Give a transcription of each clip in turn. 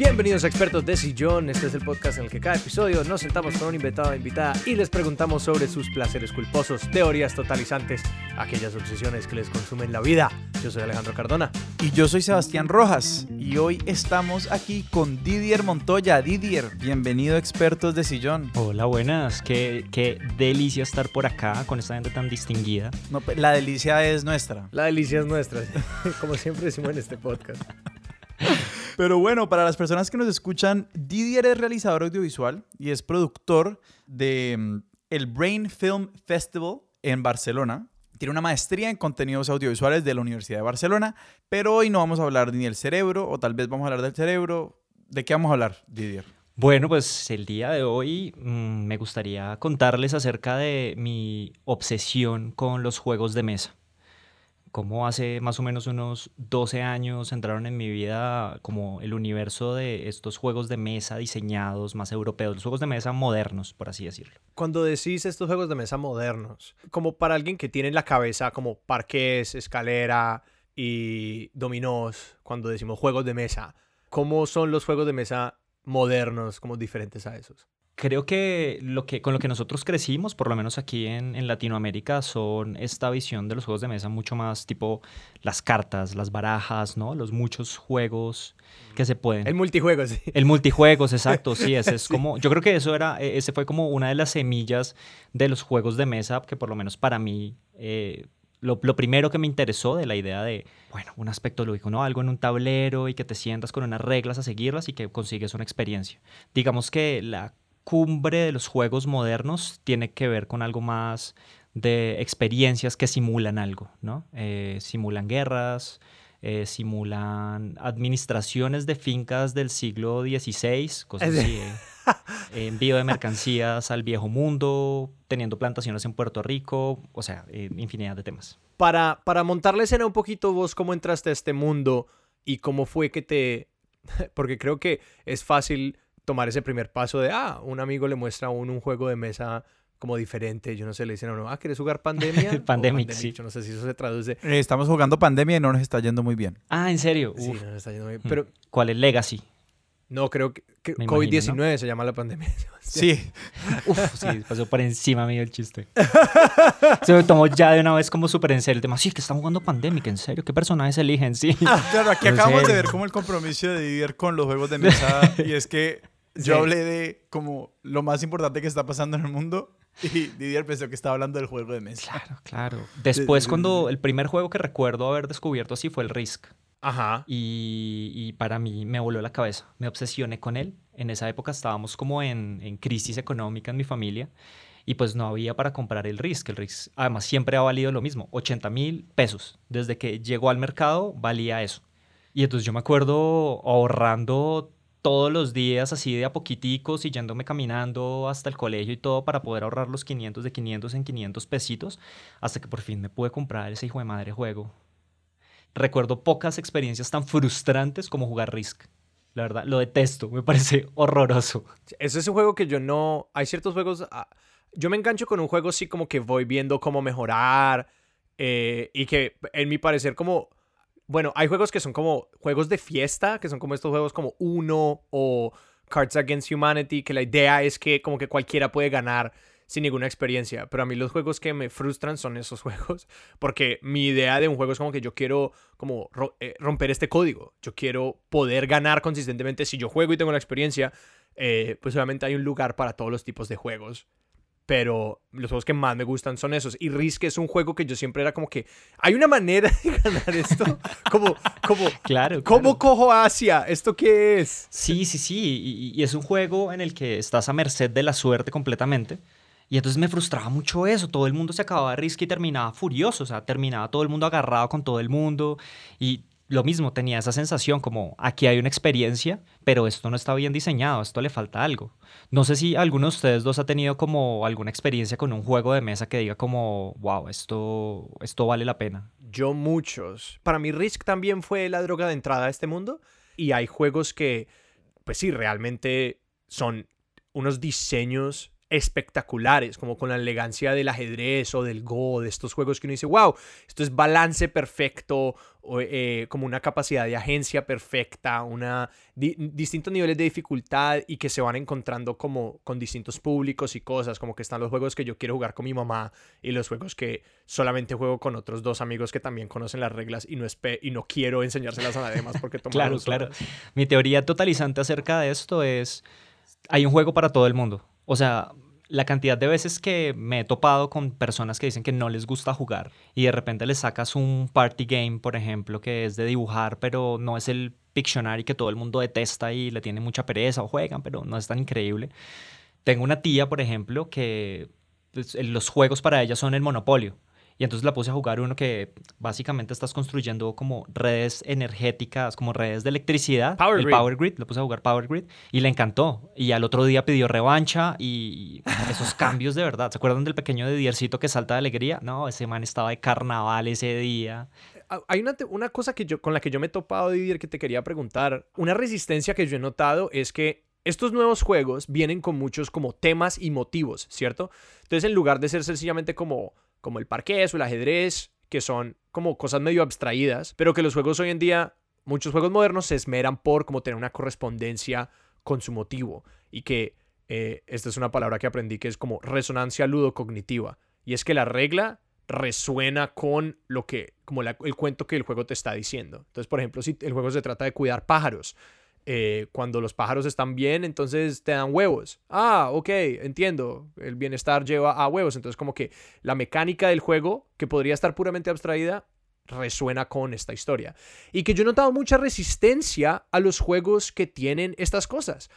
Bienvenidos a Expertos de Sillón. Este es el podcast en el que cada episodio nos sentamos con un invitado o invitada y les preguntamos sobre sus placeres culposos, teorías totalizantes, aquellas obsesiones que les consumen la vida. Yo soy Alejandro Cardona. Y yo soy Sebastián Rojas. Y hoy estamos aquí con Didier Montoya. Didier, bienvenido a Expertos de Sillón. Hola, buenas. Qué, qué delicia estar por acá con esta gente tan distinguida. No, la delicia es nuestra. La delicia es nuestra, como siempre decimos en este podcast. Pero bueno, para las personas que nos escuchan, Didier es realizador audiovisual y es productor de mm, el Brain Film Festival en Barcelona. Tiene una maestría en contenidos audiovisuales de la Universidad de Barcelona, pero hoy no vamos a hablar ni del cerebro, o tal vez vamos a hablar del cerebro. ¿De qué vamos a hablar, Didier? Bueno, pues el día de hoy mm, me gustaría contarles acerca de mi obsesión con los juegos de mesa cómo hace más o menos unos 12 años entraron en mi vida como el universo de estos juegos de mesa diseñados más europeos, los juegos de mesa modernos, por así decirlo. Cuando decís estos juegos de mesa modernos, como para alguien que tiene en la cabeza como parques, escalera y dominós, cuando decimos juegos de mesa, ¿cómo son los juegos de mesa modernos, como diferentes a esos? Creo que, lo que con lo que nosotros crecimos, por lo menos aquí en, en, Latinoamérica, son esta visión de los juegos de mesa mucho más tipo las cartas, las barajas, ¿no? Los muchos juegos que se pueden. El multijuego, sí. El multijuegos, exacto, sí, ese es como, yo creo que eso era, e, ese fue como una de las semillas de los juegos de mesa que por lo menos para mí... Eh, lo, lo, primero que me interesó de la idea de, bueno, un aspecto lúdico, ¿no? Algo en un tablero y que te sientas con unas reglas a seguirlas y que consigues una experiencia. Digamos que la cumbre de los juegos modernos tiene que ver con algo más de experiencias que simulan algo, ¿no? Eh, simulan guerras, eh, simulan administraciones de fincas del siglo XVI, cosas así. Eh, envío de mercancías al viejo mundo, teniendo plantaciones en Puerto Rico, o sea, infinidad de temas. Para, para montar la escena un poquito, vos, ¿cómo entraste a este mundo y cómo fue que te... Porque creo que es fácil tomar ese primer paso de, ah, un amigo le muestra a uno un juego de mesa como diferente. Yo no sé, le dicen a uno, ah, ¿quieres jugar Pandemia? Pandemic, sí. Yo no sé si eso se traduce. Eh, estamos jugando Pandemia y no nos está yendo muy bien. Ah, ¿en serio? Sí, no nos está yendo muy bien. Hmm. Pero, ¿Cuál es Legacy? No, creo que, COVID-19 se llama la pandemia. Sí. Uf, sí, pasó por encima mío el chiste. se me tomó ya de una vez como súper en serio el tema. Sí, que estamos jugando Pandemic, en serio. ¿Qué personajes eligen? Sí. claro, aquí acabamos de ver como el compromiso de dividir con los juegos de mesa. y es que yo hablé de como lo más importante que está pasando en el mundo y Didier pensó que estaba hablando del juego de mesa. Claro, claro. Después, cuando el primer juego que recuerdo haber descubierto así fue el Risk. Ajá. Y, y, para mí me voló la cabeza. Me obsesioné con él. En esa época estábamos como en, en crisis económica en mi familia y pues no había para comprar el Risk. El Risk además siempre ha valido lo mismo, 80 mil pesos. Desde que llegó al mercado valía eso. Y entonces yo me acuerdo ahorrando todos los días así de a poquiticos y yéndome caminando hasta el colegio y todo para poder ahorrar los 500 de 500 en 500 pesitos hasta que por fin me pude comprar ese hijo de madre juego. Recuerdo pocas experiencias tan frustrantes como jugar Risk. La verdad, lo detesto, me parece horroroso. Ese es un juego que yo no... Hay ciertos juegos... Ah, yo me engancho con un juego así como que voy viendo cómo mejorar eh, y que en mi parecer como bueno, hay juegos que son como juegos de fiesta, que son como estos juegos como Uno o Cards Against Humanity, que la idea es que como que cualquiera puede ganar sin ninguna experiencia. Pero a mí los juegos que me frustran son esos juegos. Porque mi idea de un juego es como que yo quiero como eh, romper este código. Yo quiero poder ganar consistentemente. Si yo juego y tengo la experiencia, eh, pues obviamente hay un lugar para todos los tipos de juegos pero los juegos que más me gustan son esos. Y Risk es un juego que yo siempre era como que hay una manera de ganar esto. como, como, claro, ¿cómo cojo Asia? ¿Esto qué es? Sí, sí, sí. Y, es un juego en el que estás a merced de la suerte completamente. Y entonces me frustraba mucho eso. Todo el mundo se acababa de Risk y terminaba furioso. O sea, terminaba todo el mundo agarrado con todo el mundo. Y lo mismo, tenía esa sensación como aquí hay una experiencia, pero esto no está bien diseñado, esto le falta algo. No sé si alguno de ustedes dos ha tenido como alguna experiencia con un juego de mesa que diga como, wow, esto, esto vale la pena. Yo muchos. Para mí Risk también fue la droga de entrada a este mundo y hay juegos que, pues sí, realmente son unos diseños espectaculares, como con la elegancia del ajedrez o del Go, de estos juegos que uno dice, wow, esto es balance perfecto, o, eh, como una capacidad de agencia perfecta, una, distintos niveles de dificultad y que se van encontrando como con distintos públicos y cosas, como que están los juegos que yo quiero jugar con mi mamá y los juegos que solamente juego con otros dos amigos que también conocen las reglas y no, y no quiero enseñárselas a nadie más porque toman Claro, claro. Mi teoría totalizante acerca de esto es, hay un juego para todo el mundo. O sea, la cantidad de veces que me he topado con personas que dicen que no les gusta jugar y de repente les sacas un party game, por ejemplo, que es de dibujar, pero no es el Pictionary que todo el mundo detesta y le tiene mucha pereza o juegan, pero no es tan increíble. Tengo una tía, por ejemplo, que pues, los juegos para ella son el monopolio. Y entonces la puse a jugar uno que básicamente estás construyendo como redes energéticas, como redes de electricidad. Power el Grid. Power Grid. Lo puse a jugar Power Grid y le encantó. Y al otro día pidió revancha y esos cambios de verdad. ¿Se acuerdan del pequeño de Diercito que salta de alegría? No, ese man estaba de carnaval ese día. Hay una, una cosa que yo, con la que yo me he topado, Didier, que te quería preguntar. Una resistencia que yo he notado es que estos nuevos juegos vienen con muchos como temas y motivos, ¿cierto? Entonces, en lugar de ser sencillamente como como el parqués o el ajedrez, que son como cosas medio abstraídas, pero que los juegos hoy en día, muchos juegos modernos se esmeran por como tener una correspondencia con su motivo y que eh, esta es una palabra que aprendí que es como resonancia ludocognitiva y es que la regla resuena con lo que, como el cuento que el juego te está diciendo. Entonces, por ejemplo, si el juego se trata de cuidar pájaros, eh, cuando los pájaros están bien, entonces te dan huevos. Ah, ok, entiendo. El bienestar lleva a huevos. Entonces como que la mecánica del juego, que podría estar puramente abstraída, resuena con esta historia. Y que yo he notado mucha resistencia a los juegos que tienen estas cosas.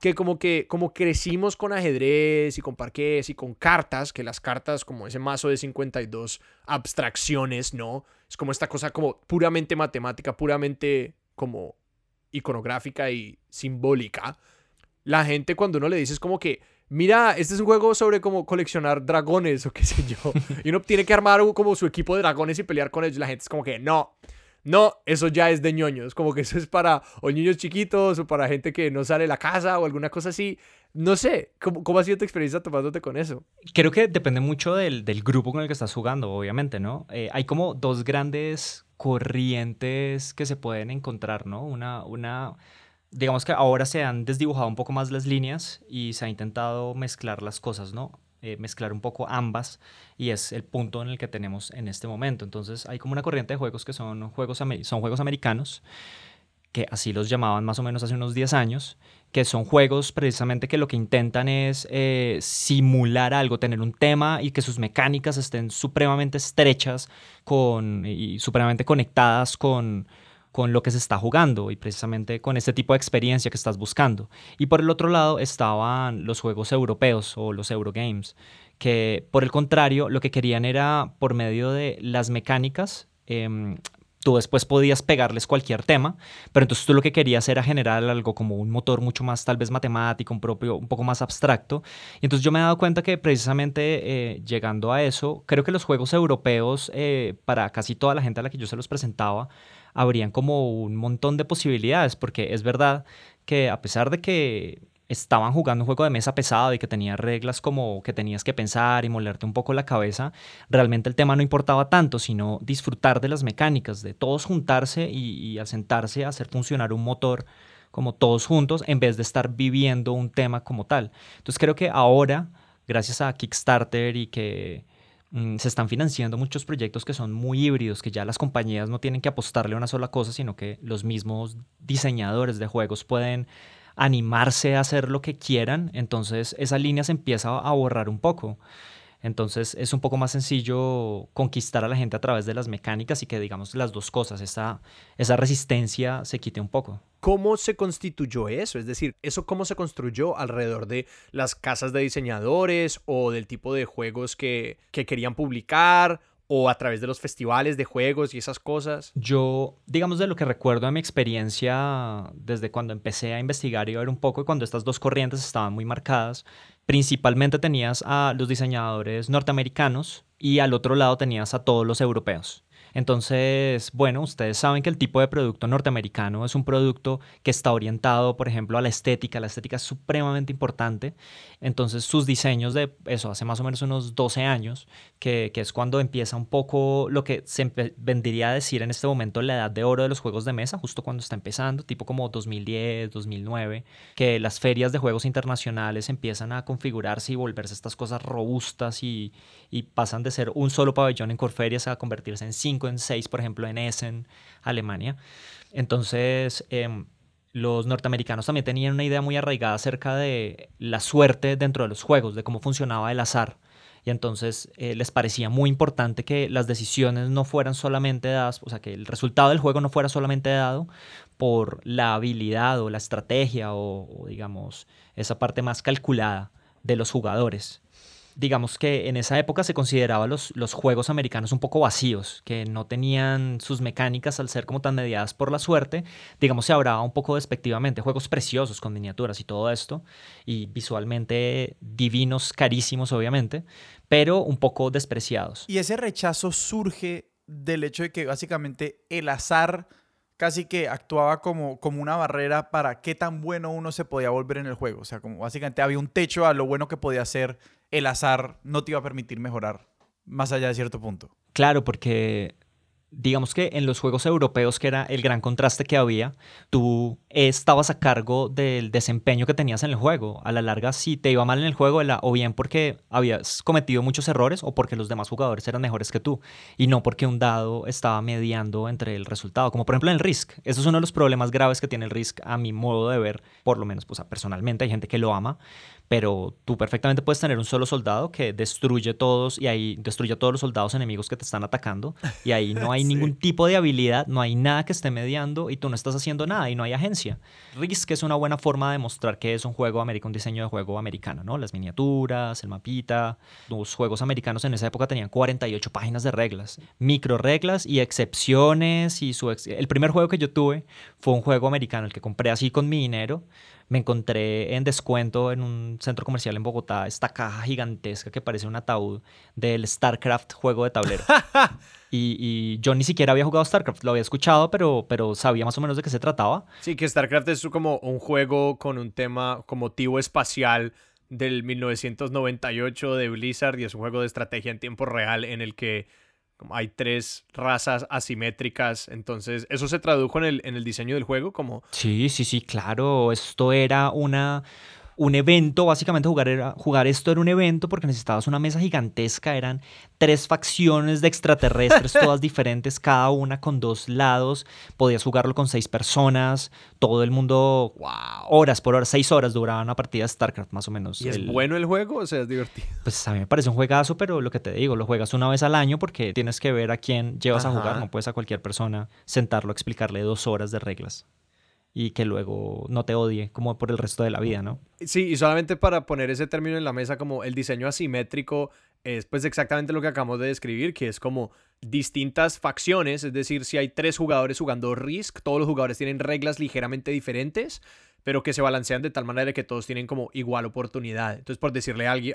Que como que como crecimos con ajedrez y con parques y con cartas, que las cartas como ese mazo de 52 abstracciones, ¿no? Es como esta cosa como puramente matemática, puramente como iconográfica y simbólica, la gente cuando uno le dice es como que, mira, este es un juego sobre cómo coleccionar dragones o qué sé yo, y uno tiene que armar como su equipo de dragones y pelear con ellos, la gente es como que, no, no, eso ya es de ñoños, como que eso es para o niños chiquitos o para gente que no sale de la casa o alguna cosa así. No sé, ¿cómo, cómo ha sido tu experiencia tomándote con eso? Creo que depende mucho del, del grupo con el que estás jugando, obviamente, ¿no? Eh, hay como dos grandes corrientes que se pueden encontrar, ¿no? Una, una, digamos que ahora se han desdibujado un poco más las líneas y se ha intentado mezclar las cosas, ¿no? Eh, mezclar un poco ambas y es el punto en el que tenemos en este momento. Entonces hay como una corriente de juegos que son juegos, son juegos americanos, que así los llamaban más o menos hace unos 10 años, que son juegos precisamente que lo que intentan es eh, simular algo, tener un tema y que sus mecánicas estén supremamente estrechas con, y supremamente conectadas con, con lo que se está jugando y precisamente con este tipo de experiencia que estás buscando. Y por el otro lado estaban los juegos europeos o los Eurogames, que por el contrario lo que querían era por medio de las mecánicas em, tú después podías pegarles cualquier tema, pero entonces tú lo que querías era generar algo como un motor mucho más tal vez matemático, un propio, un poco más abstracto. Y entonces yo me he dado cuenta que precisamente eh, llegando a eso, creo que los juegos europeos, eh, para casi toda la gente a la que yo se los presentaba, habrían como un montón de posibilidades, porque es verdad que a pesar de que estaban jugando un juego de mesa pesado y que tenía reglas como que tenías que pensar y molerte un poco la cabeza, realmente el tema no importaba tanto, sino disfrutar de las mecánicas, de todos juntarse y, asentarse a hacer funcionar un motor como todos juntos en vez de estar viviendo un tema como tal. Entonces creo que ahora, gracias a Kickstarter y que mm, se están financiando muchos proyectos que son muy híbridos, que ya las compañías no tienen que apostarle a una sola cosa, sino que los mismos diseñadores de juegos pueden animarse a hacer lo que quieran, entonces esa línea se empieza a borrar un poco. Entonces es un poco más sencillo conquistar a la gente a través de las mecánicas y que digamos las dos cosas, esa, esa resistencia se quite un poco. ¿Cómo se constituyó eso? Es decir, ¿eso cómo se construyó alrededor de las casas de diseñadores o del tipo de juegos que, que querían publicar o a través de los festivales de juegos y esas cosas? Yo, digamos, de lo que recuerdo de mi experiencia desde cuando empecé a investigar y a ver un poco, cuando estas dos corrientes estaban muy marcadas, principalmente tenías a los diseñadores norteamericanos y al otro lado tenías a todos los europeos. Entonces, bueno, ustedes saben que el tipo de producto norteamericano es un producto que está orientado, por ejemplo, a la estética. La estética es supremamente importante. Entonces, sus diseños de eso, hace más o menos unos 12 años, que, es cuando empieza un poco lo que se vendría a decir en este momento la edad de oro de los juegos de mesa, justo cuando está empezando, tipo como 2010, 2009, que las ferias de juegos internacionales empiezan a configurarse y volverse estas cosas robustas y, y pasan de ser un solo pabellón en Corferias a convertirse en cinco en 6, por ejemplo, en Essen, Alemania. Entonces, em, los norteamericanos también tenían una idea muy arraigada acerca de la suerte dentro de los juegos, de cómo funcionaba el azar. Y entonces eh, les parecía muy importante que las decisiones no fueran solamente dadas, o sea, que el resultado del juego no fuera solamente dado por la habilidad o la estrategia o digamos, esa parte más calculada de los jugadores, digamos que en esa época se consideraba los, los juegos americanos un poco vacíos, que no tenían sus mecánicas al ser como tan mediadas por la suerte. Digamos, se hablaba un poco despectivamente, juegos preciosos con miniaturas y todo esto, y visualmente divinos, carísimos obviamente, pero un poco despreciados. Y ese rechazo surge del hecho de que básicamente el azar casi que actuaba como, como una barrera para qué tan bueno uno se podía volver en el juego. O sea, como básicamente había un techo a lo bueno que podía ser el azar no te iba a permitir mejorar más allá de cierto punto. Claro, porque digamos que en los juegos europeos, que era el gran contraste que había, tú estabas a cargo del desempeño que tenías en el juego. A la larga, si te iba mal en el juego, o bien porque habías cometido muchos errores o porque los demás jugadores eran mejores que tú, y no porque un dado estaba mediando entre el resultado, como por ejemplo en el Risk. Eso es uno de los problemas graves que tiene el Risk a mi modo de ver, por lo menos pues, personalmente, hay gente que lo ama, pero tú perfectamente puedes tener un solo soldado que destruye todos y ahí destruye a todos los soldados enemigos que te están atacando y ahí no hay ningún tipo de habilidad, no hay nada que esté mediando y tú no estás haciendo nada y no hay agencia. Risk es una buena forma de mostrar que es un juego americano, un diseño de juego americano, ¿no? Las miniaturas, el mapita. Los juegos americanos en esa época tenían 48 páginas de reglas, micro reglas y excepciones y su el primer juego que yo tuve fue un juego americano el que compré así con mi dinero me encontré en descuento en un centro comercial en Bogotá esta caja gigantesca que parece un ataúd del StarCraft juego de tablero. y, yo ni siquiera había jugado StarCraft, lo había escuchado, pero, pero sabía más o menos de qué se trataba. Sí, que StarCraft es como un juego con un tema como motivo espacial del 1998 de Blizzard y es un juego de estrategia en tiempo real en el que hay tres razas asimétricas, entonces eso se tradujo en el, en el diseño del juego como... Sí, sí, sí, claro, esto era una un evento, básicamente jugar, era, jugar esto era un evento porque necesitabas una mesa gigantesca, eran tres facciones de extraterrestres, todas diferentes, cada una con dos lados, podías jugarlo con seis personas, todo el mundo, wow, horas por horas, seis horas duraba una partida de StarCraft más o menos. ¿Y es bueno el juego o sea, es divertido? Pues a mí me parece un juegazo, pero lo que te digo, lo juegas una vez al año porque tienes que ver a quién llevas a jugar, no puedes a cualquier persona sentarlo, explicarle dos horas de reglas y que luego no te odie como por el resto de la vida, ¿no? Sí, y solamente para poner ese término en la mesa, como el diseño asimétrico es pues exactamente lo que acabamos de describir, que es como distintas facciones, es decir, si hay tres jugadores jugando Risk, todos los jugadores tienen reglas ligeramente diferentes, pero que se balancean de tal manera que todos tienen como igual oportunidad. Entonces, por decirle a alguien,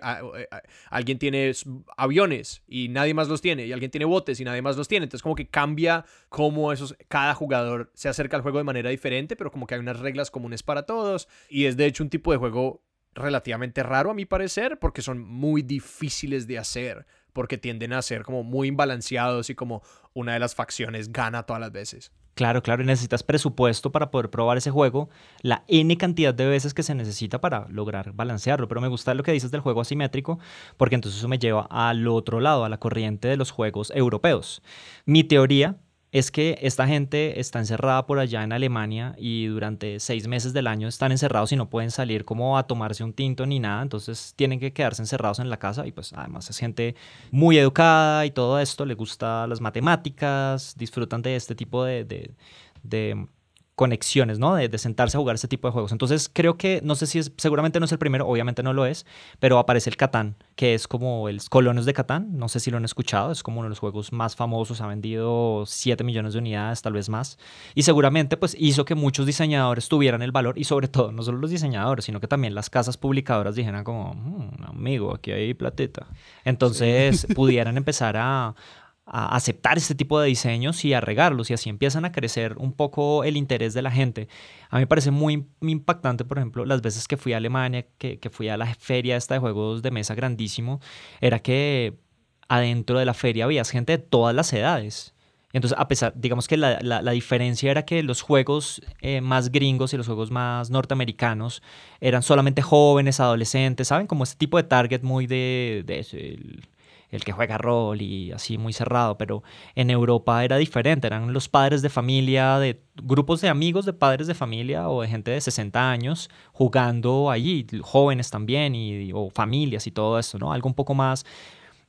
alguien tiene aviones y nadie más los tiene, y alguien tiene botes y nadie más los tiene. Entonces, como que cambia cómo esos, cada jugador se acerca al juego de manera diferente, pero como que hay unas reglas comunes para todos. Y es de hecho un tipo de juego relativamente raro a mi parecer, porque son muy difíciles de hacer, porque tienden a ser como muy imbalanceados y como una de las facciones gana todas las veces. Claro, claro, y necesitas presupuesto para poder probar ese juego, la N cantidad de veces que se necesita para lograr balancearlo. Pero me gusta lo que dices del juego asimétrico, porque entonces eso me lleva al otro lado, a la corriente de los juegos europeos. Mi teoría es que esta gente está encerrada por allá en Alemania y durante seis meses del año están encerrados y no pueden salir como a tomarse un tinto ni nada, entonces tienen que quedarse encerrados en la casa y pues además es gente muy educada y todo esto, le gusta las matemáticas, disfrutan de este tipo de, de conexiones, ¿no? De, sentarse a jugar ese tipo de juegos. Entonces creo que, no sé si es, seguramente no es el primero, obviamente no lo es, pero aparece el Catán, que es como el Colonos de Catán, no sé si lo han escuchado, es como uno de los juegos más famosos, ha vendido 7 millones de unidades, tal vez más, y seguramente pues hizo que muchos diseñadores tuvieran el valor, y sobre todo, no solo los diseñadores, sino que también las casas publicadoras dijeran como, mm, amigo, aquí hay platita. Entonces pudieran empezar a a aceptar este tipo de diseños y a regarlos y así empiezan a crecer un poco el interés de la gente. A mí me parece muy, impactante, por ejemplo, las veces que fui a Alemania, que, que fui a la feria esta de juegos de mesa grandísimo, era que adentro de la feria había gente de todas las edades. Entonces, a pesar, digamos que la, la, diferencia era que los juegos eh, más gringos y los juegos más norteamericanos eran solamente jóvenes, adolescentes, ¿saben? Como este tipo de target muy de, de que juega rol y así muy cerrado, pero en Europa era diferente, eran los padres de familia, de grupos de amigos de padres de familia o de gente de 60 años jugando allí, jóvenes también y, o familias y todo eso, ¿no? Algo un poco más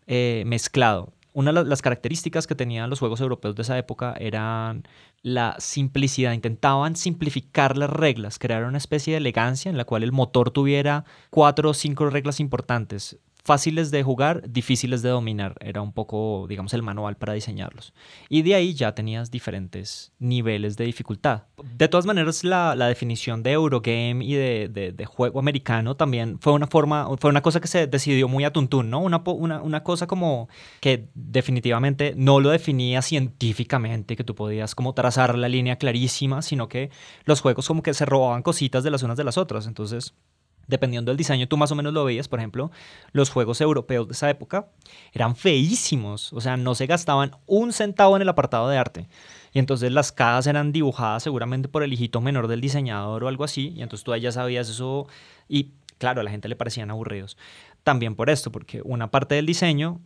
eh, mezclado. Una de las características que tenían los juegos europeos de esa época eran la simplicidad. Intentaban simplificar las reglas, crear una especie de elegancia en la cual el motor tuviera cuatro o cinco reglas importantes fáciles de jugar, difíciles de dominar. Era un poco, digamos, el manual para diseñarlos. Y de ahí ya tenías diferentes niveles de dificultad. De todas maneras, la, definición de Eurogame y de, juego americano también fue una forma, fue una cosa que se decidió muy a tuntún, ¿no? Una, una, cosa como que definitivamente no lo definía científicamente, que tú podías como trazar la línea clarísima, sino que los juegos como que se robaban cositas de las unas de las otras. Entonces, dependiendo del diseño, tú más o menos lo veías, por ejemplo, los juegos europeos de esa época eran feísimos, o sea, no se gastaban un centavo en el apartado de arte. Y entonces las cajas eran dibujadas seguramente por el hijito menor del diseñador o algo así, y entonces tú ya sabías eso y claro, a la gente le parecían aburridos. También por esto, porque una parte del diseño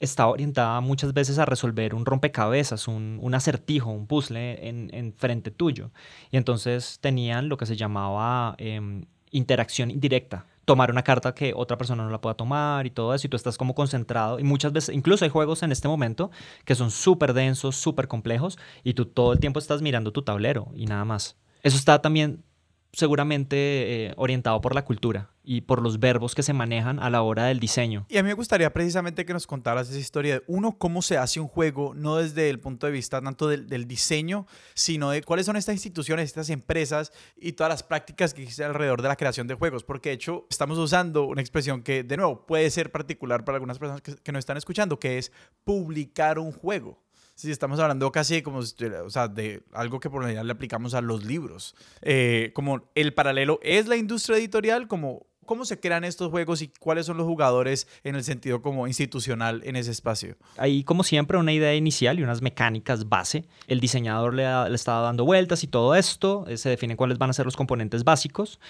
estaba orientada muchas veces a resolver un rompecabezas, un, acertijo, un puzzle en, frente tuyo. Y entonces tenían lo que se llamaba em, interacción indirecta. Tomar una carta que otra persona no la pueda tomar y todo eso, y tú estás como concentrado. Y muchas veces, incluso hay juegos en este momento que son súper densos, súper complejos, y tú todo el tiempo estás mirando tu tablero y nada más. Eso está también seguramente eh, orientado por la cultura y por los verbos que se manejan a la hora del diseño. Y a mí me gustaría precisamente que nos contaras esa historia de, uno, cómo se hace un juego, no desde el punto de vista tanto del, diseño, sino de cuáles son estas instituciones, estas empresas y todas las prácticas que existen alrededor de la creación de juegos, porque de hecho estamos usando una expresión que, de nuevo, puede ser particular para algunas personas que, que nos están escuchando, que es publicar un juego. Sí, estamos hablando casi como, o sea, de algo que por lo general le aplicamos a los libros. Eh, como el paralelo es la industria editorial, como cómo se crean estos juegos y cuáles son los jugadores en el sentido como institucional en ese espacio. Hay como siempre una idea inicial y unas mecánicas base. El diseñador le, le está dando vueltas y todo esto, eh, se definen cuáles van a ser los componentes básicos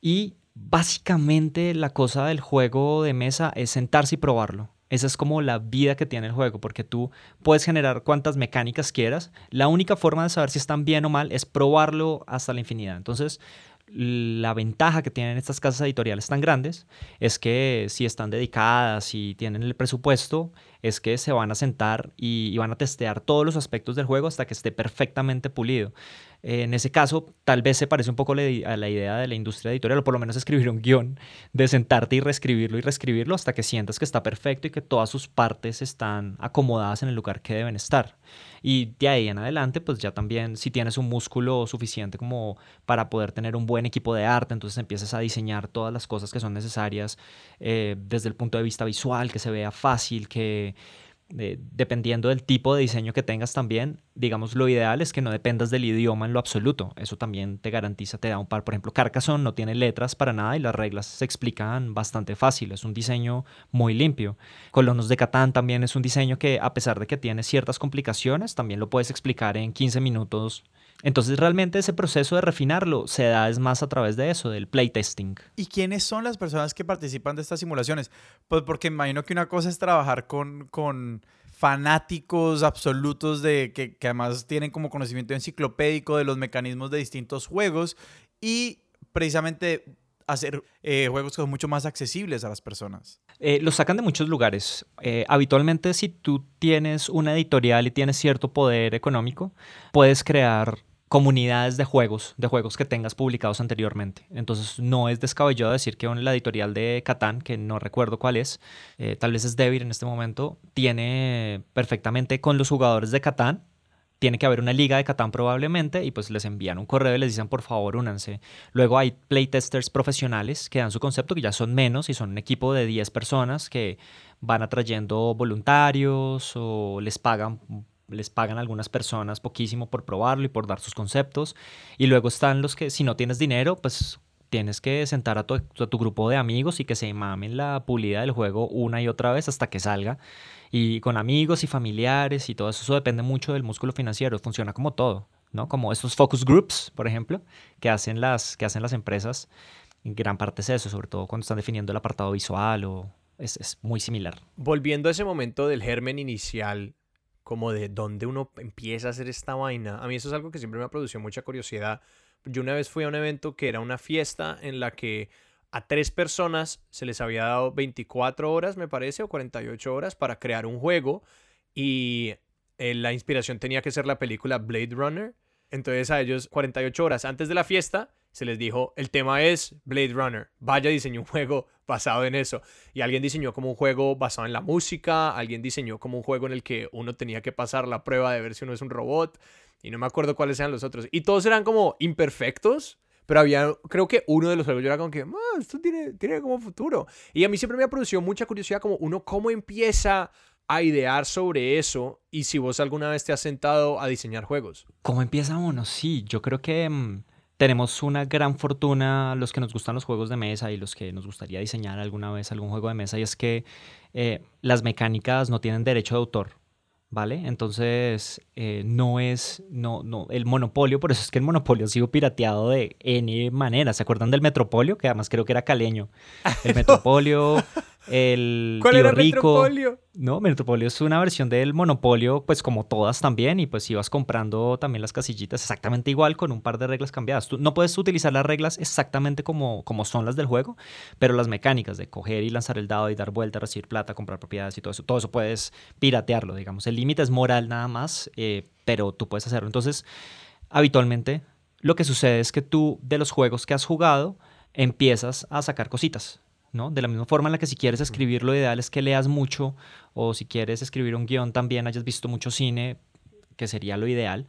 y básicamente la cosa del juego de mesa es sentarse y probarlo. Esa es como la vida que tiene el juego, porque tú puedes generar cuantas mecánicas quieras. La única forma de saber si están bien o mal es probarlo hasta la infinidad. Entonces, la ventaja que tienen estas casas editoriales tan grandes es que si están dedicadas y tienen el presupuesto, es que se van a sentar y, van a testear todos los aspectos del juego hasta que esté perfectamente pulido. en ese caso, tal vez se parece un poco a la idea de la industria editorial, o por lo menos escribir un guion, de sentarte y reescribirlo y reescribirlo hasta que sientas que está perfecto y que todas sus partes están acomodadas en el lugar que deben estar. Y de ahí en adelante, pues ya también si tienes un músculo suficiente como para poder tener un buen equipo de arte, entonces empiezas a diseñar todas las cosas que son necesarias eh, desde el punto de vista visual, que se vea fácil, que dependiendo del tipo de diseño que tengas también, digamos, lo ideal es que no dependas del idioma en lo absoluto. Eso también te garantiza, te da un par. Por ejemplo, Carcassonne no tiene letras para nada y las reglas se explican bastante fácil. Es un diseño muy limpio. Colonos de Catán también es un diseño que, a pesar de que tiene ciertas complicaciones, también lo puedes explicar en 15 minutos entonces realmente ese proceso de refinarlo se da es más a través de eso, del playtesting. ¿Y quiénes son las personas que participan de estas simulaciones? Pues porque imagino que una cosa es trabajar con, con fanáticos absolutos de que, que además tienen como conocimiento enciclopédico de los mecanismos de distintos juegos y precisamente hacer eh, juegos que son mucho más accesibles a las personas. Eh, los sacan de muchos lugares. Eh, habitualmente si tú tienes una editorial y tienes cierto poder económico, puedes crear comunidades de juegos, de juegos que tengas publicados anteriormente. Entonces no es descabellado decir que la editorial de Catán, que no recuerdo cuál es, tal vez es débil en este momento, tiene perfectamente con los jugadores de Catán tiene que haber una liga de Catán probablemente y pues les envían un correo y les dicen por favor únanse. Luego hay playtesters profesionales que dan su concepto que ya son menos y son un equipo de 10 personas que van atrayendo voluntarios o les pagan les pagan algunas personas poquísimo por probarlo y por dar sus conceptos. Y luego están los que si no tienes dinero, pues tienes que sentar a tu, tu, grupo de amigos y que se mamen la pulida del juego una y otra vez hasta que salga. Y con amigos y familiares y todo eso, depende mucho del músculo financiero, funciona como todo, ¿no? Como estos focus groups, por ejemplo, que hacen las, que hacen las empresas, en gran parte es eso, sobre todo cuando están definiendo el apartado visual o es, es muy similar. Volviendo a ese momento del germen inicial, como de dónde uno empieza a hacer esta vaina, a mí eso es algo que siempre me ha producido mucha curiosidad. Yo una vez fui a un evento que era una fiesta en la que a tres personas se les había dado 24 horas, me parece, o 48 horas para crear un juego y eh, la inspiración tenía que ser la película Blade Runner. Entonces a ellos 48 horas antes de la fiesta se les dijo, el tema es Blade Runner, vaya diseñó un juego basado en eso. Y alguien diseñó como un juego basado en la música, alguien diseñó como un juego en el que uno tenía que pasar la prueba de ver si uno es un robot, y no me acuerdo cuáles eran los otros. Y todos eran como imperfectos, pero había, creo que uno de los juegos yo era como que, ah, esto tiene, tiene como futuro. Y a mí siempre me ha producido mucha curiosidad como uno cómo empieza a idear sobre eso y si vos alguna vez te has sentado a diseñar juegos. ¿Cómo empieza uno? Sí, yo creo que mm, tenemos una gran fortuna los que nos gustan los juegos de mesa y los que nos gustaría diseñar alguna vez algún juego de mesa y es que eh, las mecánicas no tienen derecho de autor. ¿vale? Entonces, eh, no es, no, no, el monopolio, por eso es que el monopolio ha sido pirateado de N manera. ¿Se acuerdan del Metropolio? Que además creo que era caleño. El Metropolio, el ¿Cuál era Rico. Metropolio? No, Metropolio es una versión del Monopolio, pues como todas también, y pues ibas comprando también las casillitas exactamente igual con un par de reglas cambiadas. Tú no puedes utilizar las reglas exactamente como, como son las del juego, pero las mecánicas de coger y lanzar el dado y dar vuelta, recibir plata, comprar propiedades y todo eso, todo eso puedes piratearlo, digamos. El límite es moral nada más, eh, pero tú puedes hacerlo. Entonces, habitualmente lo que sucede es que tú de los juegos que has jugado empiezas a sacar cositas de la misma forma en la que si quieres escribir, lo ideal es que leas mucho, o si quieres escribir un guion también hayas visto mucho cine, que sería lo ideal,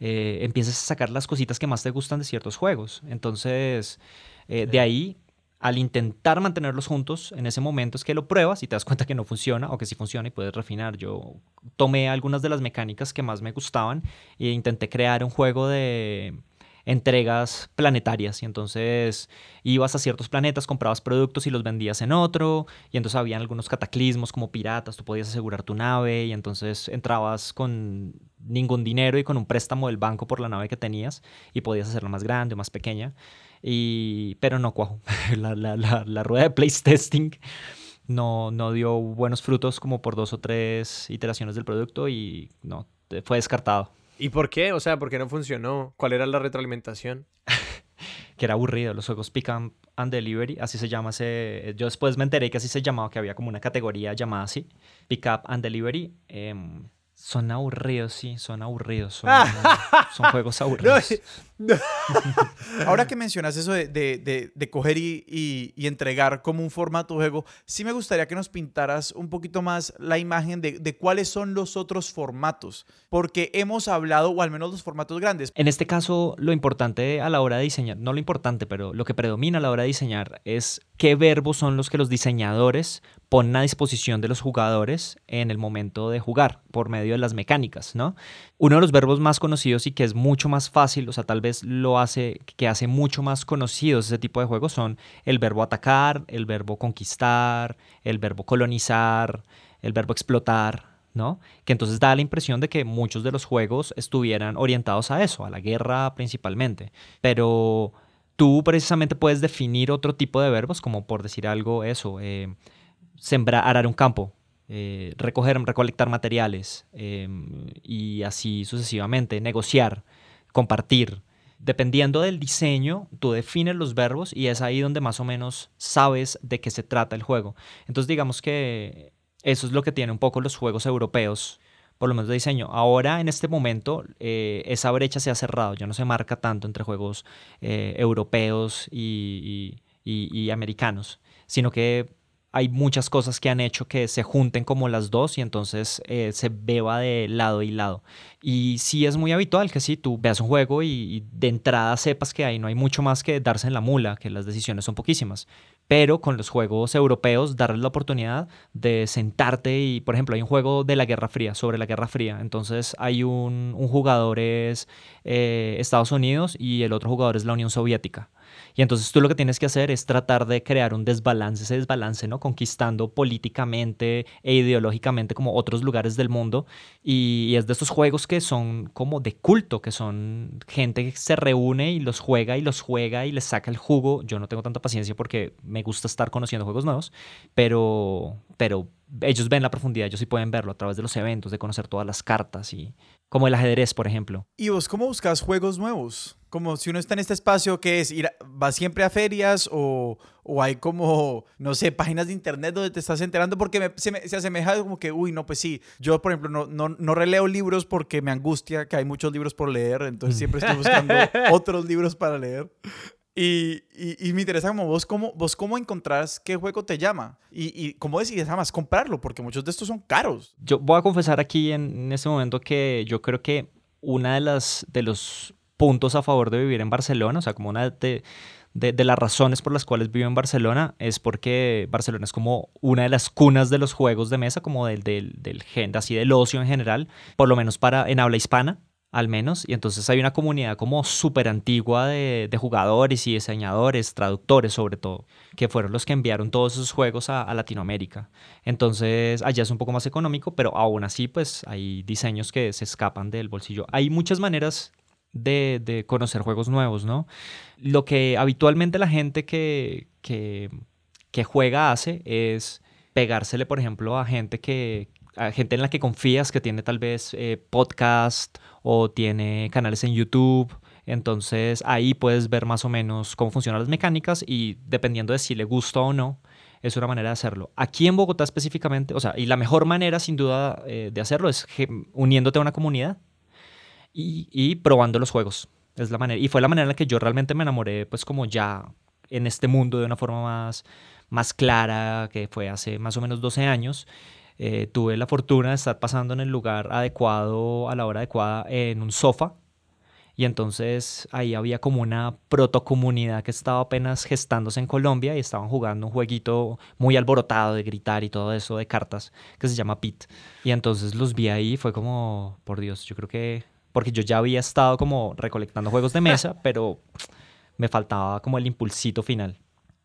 eh, empiezas a sacar las cositas que más te gustan de ciertos juegos. Entonces, eh, de ahí, al intentar mantenerlos juntos, en ese momento es que lo pruebas y te das cuenta que no funciona o que sí funciona y puedes refinar. Yo tomé algunas de las mecánicas que más me gustaban e intenté crear un juego de entregas planetarias. Y entonces ibas a ciertos planetas, comprabas productos y los vendías en otro y entonces habían algunos cataclismos como piratas, tú podías asegurar tu nave y entonces entrabas con ningún dinero y con un préstamo del banco por la nave que tenías y podías hacerla más grande o más pequeña. Y pero no cuajo la, la, la, la rueda de place testing no, no dio buenos frutos como por dos o tres iteraciones del producto y no, fue descartado. ¿Y por qué? O sea, ¿por qué no funcionó? ¿Cuál era la retroalimentación? que era aburrido, los juegos Pick up and Delivery, así se llama ese... Yo después me enteré que así se llamaba, que había como una categoría llamada así, Pick Up and Delivery. Em, son aburridos, sí, son aburridos. Son, son juegos aburridos. Ahora que mencionas eso de, de, de, coger y, y, entregar como un formato juego, sí me gustaría que nos pintaras un poquito más la imagen de, cuáles son los otros formatos, porque hemos hablado, o al menos los formatos grandes. En este caso, lo importante a la hora de diseñar, no lo importante, pero lo que predomina a la hora de diseñar es qué verbos son los que los diseñadores ponen a disposición de los jugadores en el momento de jugar por medio de las mecánicas, ¿no? Uno de los verbos más conocidos y que es mucho más fácil, o sea, tal vez lo hace, que hace mucho más conocidos ese tipo de juegos son el verbo atacar, el verbo conquistar, el verbo colonizar, el verbo explotar, ¿no? Que entonces da la impresión de que muchos de los juegos estuvieran orientados a eso, a la guerra principalmente. Pero tú precisamente puedes definir otro tipo de verbos, como por decir algo, eso, eh, sembrar, arar un campo, eh, recoger, recolectar materiales em, y así sucesivamente, negociar, compartir. Dependiendo del diseño, tú defines los verbos y es ahí donde más o menos sabes de qué se trata el juego. Entonces digamos que eso es lo que tienen un poco los juegos europeos, por lo menos de diseño. Ahora, en este momento, eh, esa brecha se ha cerrado, ya no se marca tanto entre juegos eh, europeos y, y americanos, sino que hay muchas cosas que han hecho que se junten como las dos y entonces eh, se beba de lado y lado. Y sí es muy habitual que sí, tú veas un juego y, de entrada sepas que ahí no hay mucho más que darse en la mula, que las decisiones son poquísimas. Pero con los juegos europeos darles la oportunidad de sentarte y, por ejemplo, hay un juego de la Guerra Fría, sobre la Guerra Fría, entonces hay un, un jugador es eh, Estados Unidos y el otro jugador es la Unión Soviética. Y entonces tú lo que tienes que hacer es tratar de crear un desbalance, ese desbalance, ¿no? Conquistando políticamente e ideológicamente como otros lugares del mundo. Y, es de estos juegos que son como de culto, que son gente que se reúne y los juega y los juega y les saca el jugo. Yo no tengo tanta paciencia porque me gusta estar conociendo juegos nuevos, pero, pero ellos ven la profundidad, ellos sí pueden verlo a través de los eventos, de conocer todas las cartas y como el ajedrez, por ejemplo. ¿Y vos cómo buscas juegos nuevos? Como si uno está en este espacio, ¿qué es? Ir ¿Va siempre a ferias o, o, hay como, no sé, páginas de internet donde te estás enterando? Porque se, se, asemeja como que, uy, no, pues sí. Yo, por ejemplo, no, no, no, releo libros porque me angustia que hay muchos libros por leer, entonces siempre estoy buscando otros libros para leer. Y, y, me interesa como vos cómo, vos cómo encontrás qué juego te llama y, y cómo decides además comprarlo, porque muchos de estos son caros. Yo voy a confesar aquí en, este momento que yo creo que una de las de los puntos a favor de vivir en Barcelona, o sea, como una de, de, de, las razones por las cuales vivo en Barcelona es porque Barcelona es como una de las cunas de los juegos de mesa, como del, del, del así del ocio en general, por lo menos para en habla hispana al menos. Y entonces hay una comunidad como súper antigua de, jugadores y diseñadores, traductores sobre todo, que fueron los que enviaron todos esos juegos a, Latinoamérica. Entonces allá es un poco más económico, pero aún así pues hay diseños que se escapan del bolsillo. Hay muchas maneras de, conocer juegos nuevos, ¿no? Lo que habitualmente la gente que, que, que juega hace es pegársele, por ejemplo, a gente que, gente en la que confías, que tiene tal vez eh, podcast o tiene canales en YouTube. Entonces ahí puedes ver más o menos cómo funcionan las mecánicas y dependiendo de si le gusta o no, es una manera de hacerlo. Aquí en Bogotá específicamente, o sea, y la mejor manera sin duda eh, de hacerlo es uniéndote a una comunidad y, y, probando los juegos. Es la manera, y fue la manera en la que yo realmente me enamoré, pues como ya en este mundo de una forma más, más clara, que fue hace más o menos 12 años. Eh, tuve la fortuna de estar pasando en el lugar adecuado a la hora adecuada en un sofá. Y entonces ahí había como una protocomunidad que estaba apenas gestándose en Colombia y estaban jugando un jueguito muy alborotado de gritar y todo eso de cartas que se llama Pit. Y entonces los vi ahí y fue como, por Dios, yo creo que, porque yo ya había estado como recolectando juegos de mesa, pero me faltaba como el impulsito final.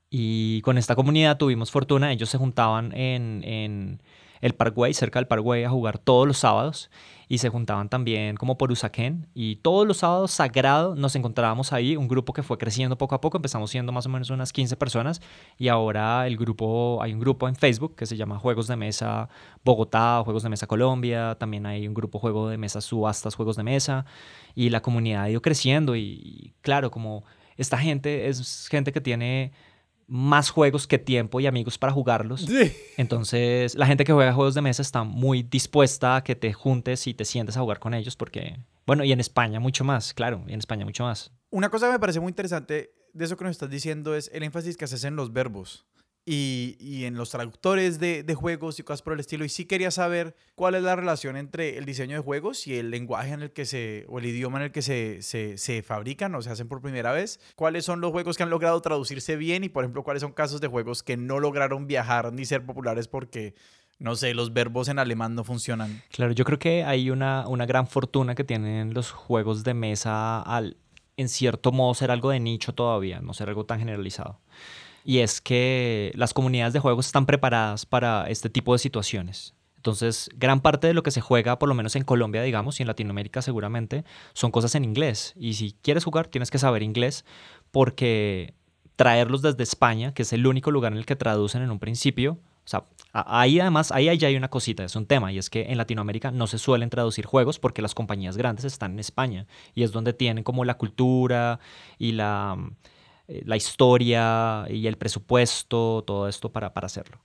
Y con esta comunidad tuvimos fortuna, ellos se juntaban en, en el Paraguay, cerca del Paraguay, a jugar todos los sábados. Y se juntaban también como por Usaquén. Y todos los sábados sagrados nos encontrábamos ahí, un grupo que fue creciendo poco a poco, empezamos siendo más o menos unas 15 personas. Y ahora el grupo, hay un grupo en Facebook que se llama Juegos de Mesa Bogotá, Juegos de Mesa Colombia, también hay un grupo Juego de Mesa Subastas, Juegos de Mesa. Y la comunidad ha ido creciendo. Y claro, como esta gente es gente que tiene más juegos que tiempo y amigos para jugarlos. Entonces, la gente que juega juegos de mesa está muy dispuesta a que te juntes y te sientes a jugar con ellos porque, bueno, y en España mucho más, claro, y en España mucho más. Una cosa que me parece muy interesante de eso que nos estás diciendo es el énfasis que haces en los verbos y, y, en los traductores de, de, juegos y cosas por el estilo. Y sí quería saber cuál es la relación entre el diseño de juegos y el lenguaje en el que se, o el idioma en el que se, se, se, fabrican o se hacen por primera vez. ¿Cuáles son los juegos que han logrado traducirse bien? Y, por ejemplo, cuáles son casos de juegos que no lograron viajar ni ser populares porque no sé, los verbos en alemán no funcionan. Claro, yo creo que hay una, una gran fortuna que tienen los juegos de mesa al, en cierto modo, ser algo de nicho todavía, no ser algo tan generalizado y es que las comunidades de juegos están preparadas para este tipo de situaciones. Entonces, gran parte de lo que se juega, por lo menos en Colombia, digamos, y en Latinoamérica seguramente, son cosas en inglés. Y si quieres jugar, tienes que saber inglés porque traerlos desde España, que es el único lugar en el que traducen en un principio, o sea, ahí además, ahí ya hay una cosita, es un tema, y es que en Latinoamérica no se suelen traducir juegos porque las compañías grandes están en España y es donde tienen como la cultura y la eh, la historia y el presupuesto, todo esto para, para hacerlo.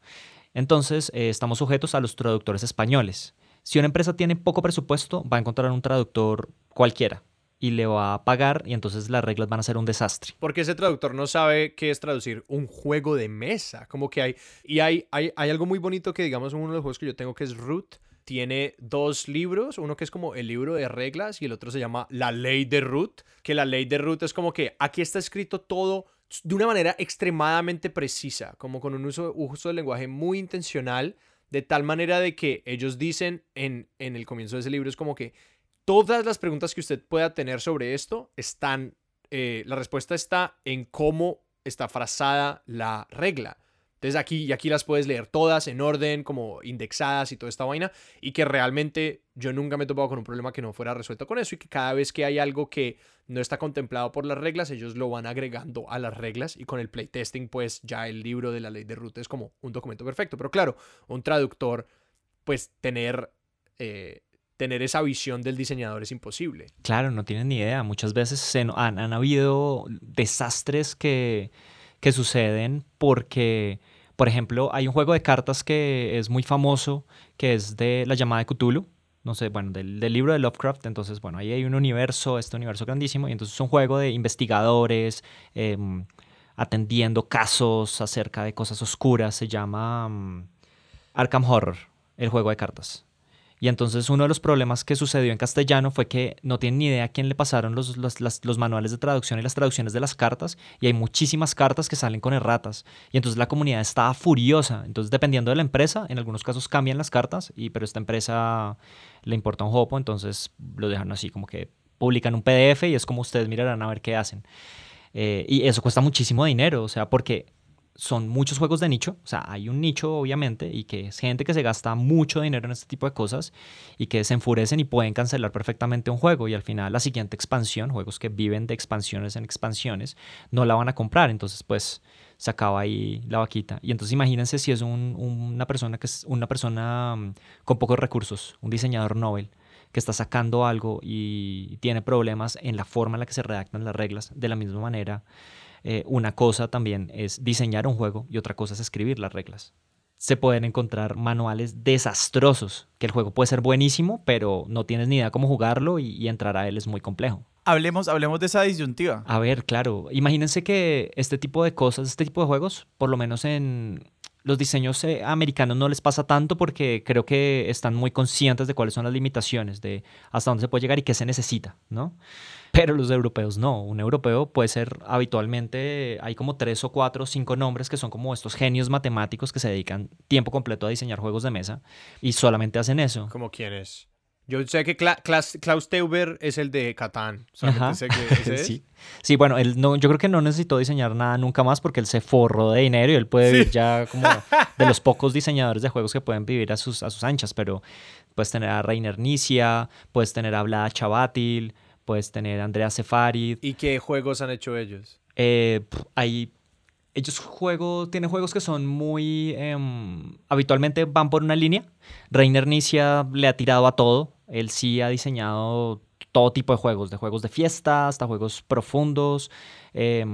Entonces, eh, estamos sujetos a los traductores españoles. Si una empresa tiene poco presupuesto, va a encontrar un traductor cualquiera y le va a pagar y entonces las reglas van a ser un desastre. Porque ese traductor no sabe qué es traducir un juego de mesa. Como que hay... Y hay, hay, hay algo muy bonito que, digamos, uno de los juegos que yo tengo que es Root tiene dos libros, uno que es como el libro de reglas y el otro se llama La Ley de Ruth, que la Ley de Ruth es como que aquí está escrito todo de una manera extremadamente precisa, como con un uso, uso del lenguaje muy intencional, de tal manera de que ellos dicen en, en el comienzo de ese libro, es como que todas las preguntas que usted pueda tener sobre esto están, eh, la respuesta está en cómo está frazada la regla. Entonces aquí, y aquí las puedes leer todas en orden, como indexadas y toda esta vaina, y que realmente yo nunca me he topado con un problema que no fuera resuelto con eso, y que cada vez que hay algo que no está contemplado por las reglas, ellos lo van agregando a las reglas, y con el playtesting, pues ya el libro de la ley de ruta es como un documento perfecto. Pero claro, un traductor, pues tener... Eh, tener esa visión del diseñador es imposible. Claro, no tienen ni idea. Muchas veces han, han habido desastres que, que suceden porque por ejemplo, hay un juego de cartas que es muy famoso, que es de la llamada de Cthulhu. No sé, bueno, del, libro de Lovecraft. Entonces, bueno, ahí hay un universo, este universo grandísimo. Y entonces es un juego de investigadores em, atendiendo casos acerca de cosas oscuras. Se llama mm, Arkham Horror, el juego de cartas. Y entonces uno de los problemas que sucedió en castellano fue que no tienen ni idea a quién le pasaron los, los, manuales de traducción y las traducciones de las cartas. Y hay muchísimas cartas que salen con erratas. Y entonces la comunidad estaba furiosa. Entonces dependiendo de la empresa, en algunos casos cambian las cartas, y, pero esta empresa le importa un jopo, entonces lo dejan así como que publican un PDF y es como ustedes mirarán a ver qué hacen. Eh, y eso cuesta muchísimo dinero, o sea, porque son muchos juegos de nicho, o sea, hay un nicho obviamente y que es gente que se gasta mucho dinero en este tipo de cosas y que se enfurecen y pueden cancelar perfectamente un juego y al final la siguiente expansión, juegos que viven de expansiones en expansiones, no la van a comprar, entonces pues se acaba ahí la vaquita. Y entonces imagínense si es una persona que es una persona mm, con pocos recursos, un diseñador Nobel que está sacando algo y tiene problemas en la forma en la que se redactan las reglas, de la misma manera eh, una cosa también es diseñar un juego y otra cosa es escribir las reglas. Se pueden encontrar manuales desastrosos, que el juego puede ser buenísimo, pero no tienes ni idea cómo jugarlo y, entrar a él es muy complejo. Hablemos, hablemos de esa disyuntiva. A ver, claro. Imagínense que este tipo de cosas, este tipo de juegos, por lo menos en los diseños eh, americanos no les pasa tanto porque creo que están muy conscientes de cuáles son las limitaciones, de hasta dónde se puede llegar y qué se necesita, ¿no? pero los europeos no. Un europeo puede ser habitualmente, hay como tres o cuatro o cinco nombres que son como estos genios matemáticos que se dedican tiempo completo a diseñar juegos de mesa y solamente hacen eso. ¿Como quiénes? Yo sé que Klaus Teuber es el de Catán. Sé que sí. sí, bueno, él no, yo creo que no necesitó diseñar nada nunca más porque él se forró de dinero y él puede vivir ya como de los pocos diseñadores de juegos que pueden vivir a sus, a sus anchas, pero puedes tener a Reiner Nicia, puedes tener a Vlad Chavatil, puedes tener Andrea Sefarid. ¿Y qué juegos han hecho ellos? Eh, hay, ellos juego, tienen juegos que son muy... Em, habitualmente van por una línea. Reiner Nicia le ha tirado a todo. Él sí ha diseñado todo tipo de juegos, de juegos de fiesta hasta juegos profundos. Eh,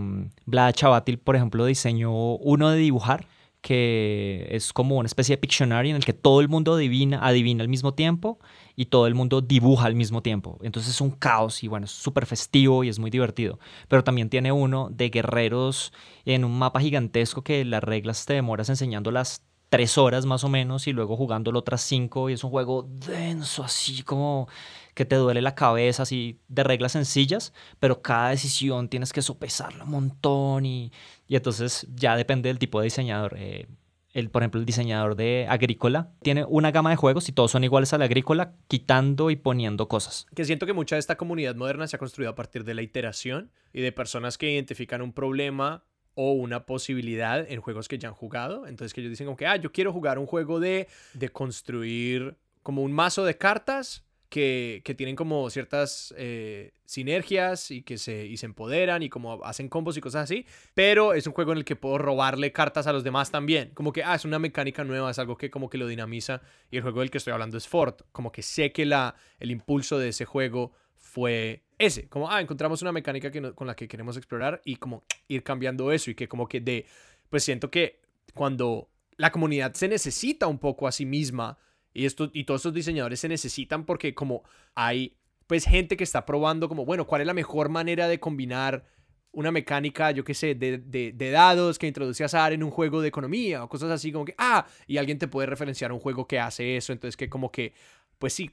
Vlad Chavatil, por ejemplo, diseñó uno de dibujar que es como una especie de Pictionary en el que todo el mundo adivina, adivina al mismo tiempo y todo el mundo dibuja al mismo tiempo. Entonces es un caos y bueno, es súper festivo y es muy divertido. Pero también tiene uno de guerreros en un mapa gigantesco que las reglas te demoras enseñándolas tres horas más o menos y luego jugándolo otras cinco y es un juego denso así como que te duele la cabeza así de reglas sencillas pero cada decisión tienes que sopesarla un montón y, y entonces ya depende del tipo de diseñador eh, el, por ejemplo, el diseñador de Agrícola tiene una gama de juegos y todos son iguales a la Agrícola, quitando y poniendo cosas. Que siento que mucha de esta comunidad moderna se ha construido a partir de la iteración y de personas que identifican un problema o una posibilidad en juegos que ya han jugado. Entonces que ellos dicen como que, ah, yo quiero jugar un juego de, de construir como un mazo de cartas que, que tienen como ciertas eh, sinergias y que se, y se empoderan y como hacen combos y cosas así, pero es un juego en el que puedo robarle cartas a los demás también. Como que, ah, es una mecánica nueva, es algo que como que lo dinamiza y el juego del que estoy hablando es Fort. Como que sé que la, el impulso de ese juego fue ese, como, ah, encontramos una mecánica que con la que queremos explorar y como ir cambiando eso y que como que de, pues siento que cuando la comunidad se necesita un poco a sí misma y, esto, y todos estos diseñadores se necesitan porque como hay pues gente que está probando como, bueno, ¿cuál es la mejor manera de combinar una mecánica, yo qué sé, de, de, de, dados que introduce azar en un juego de economía o cosas así como que, ah, y alguien te puede referenciar un juego que hace eso, entonces que como que, pues sí,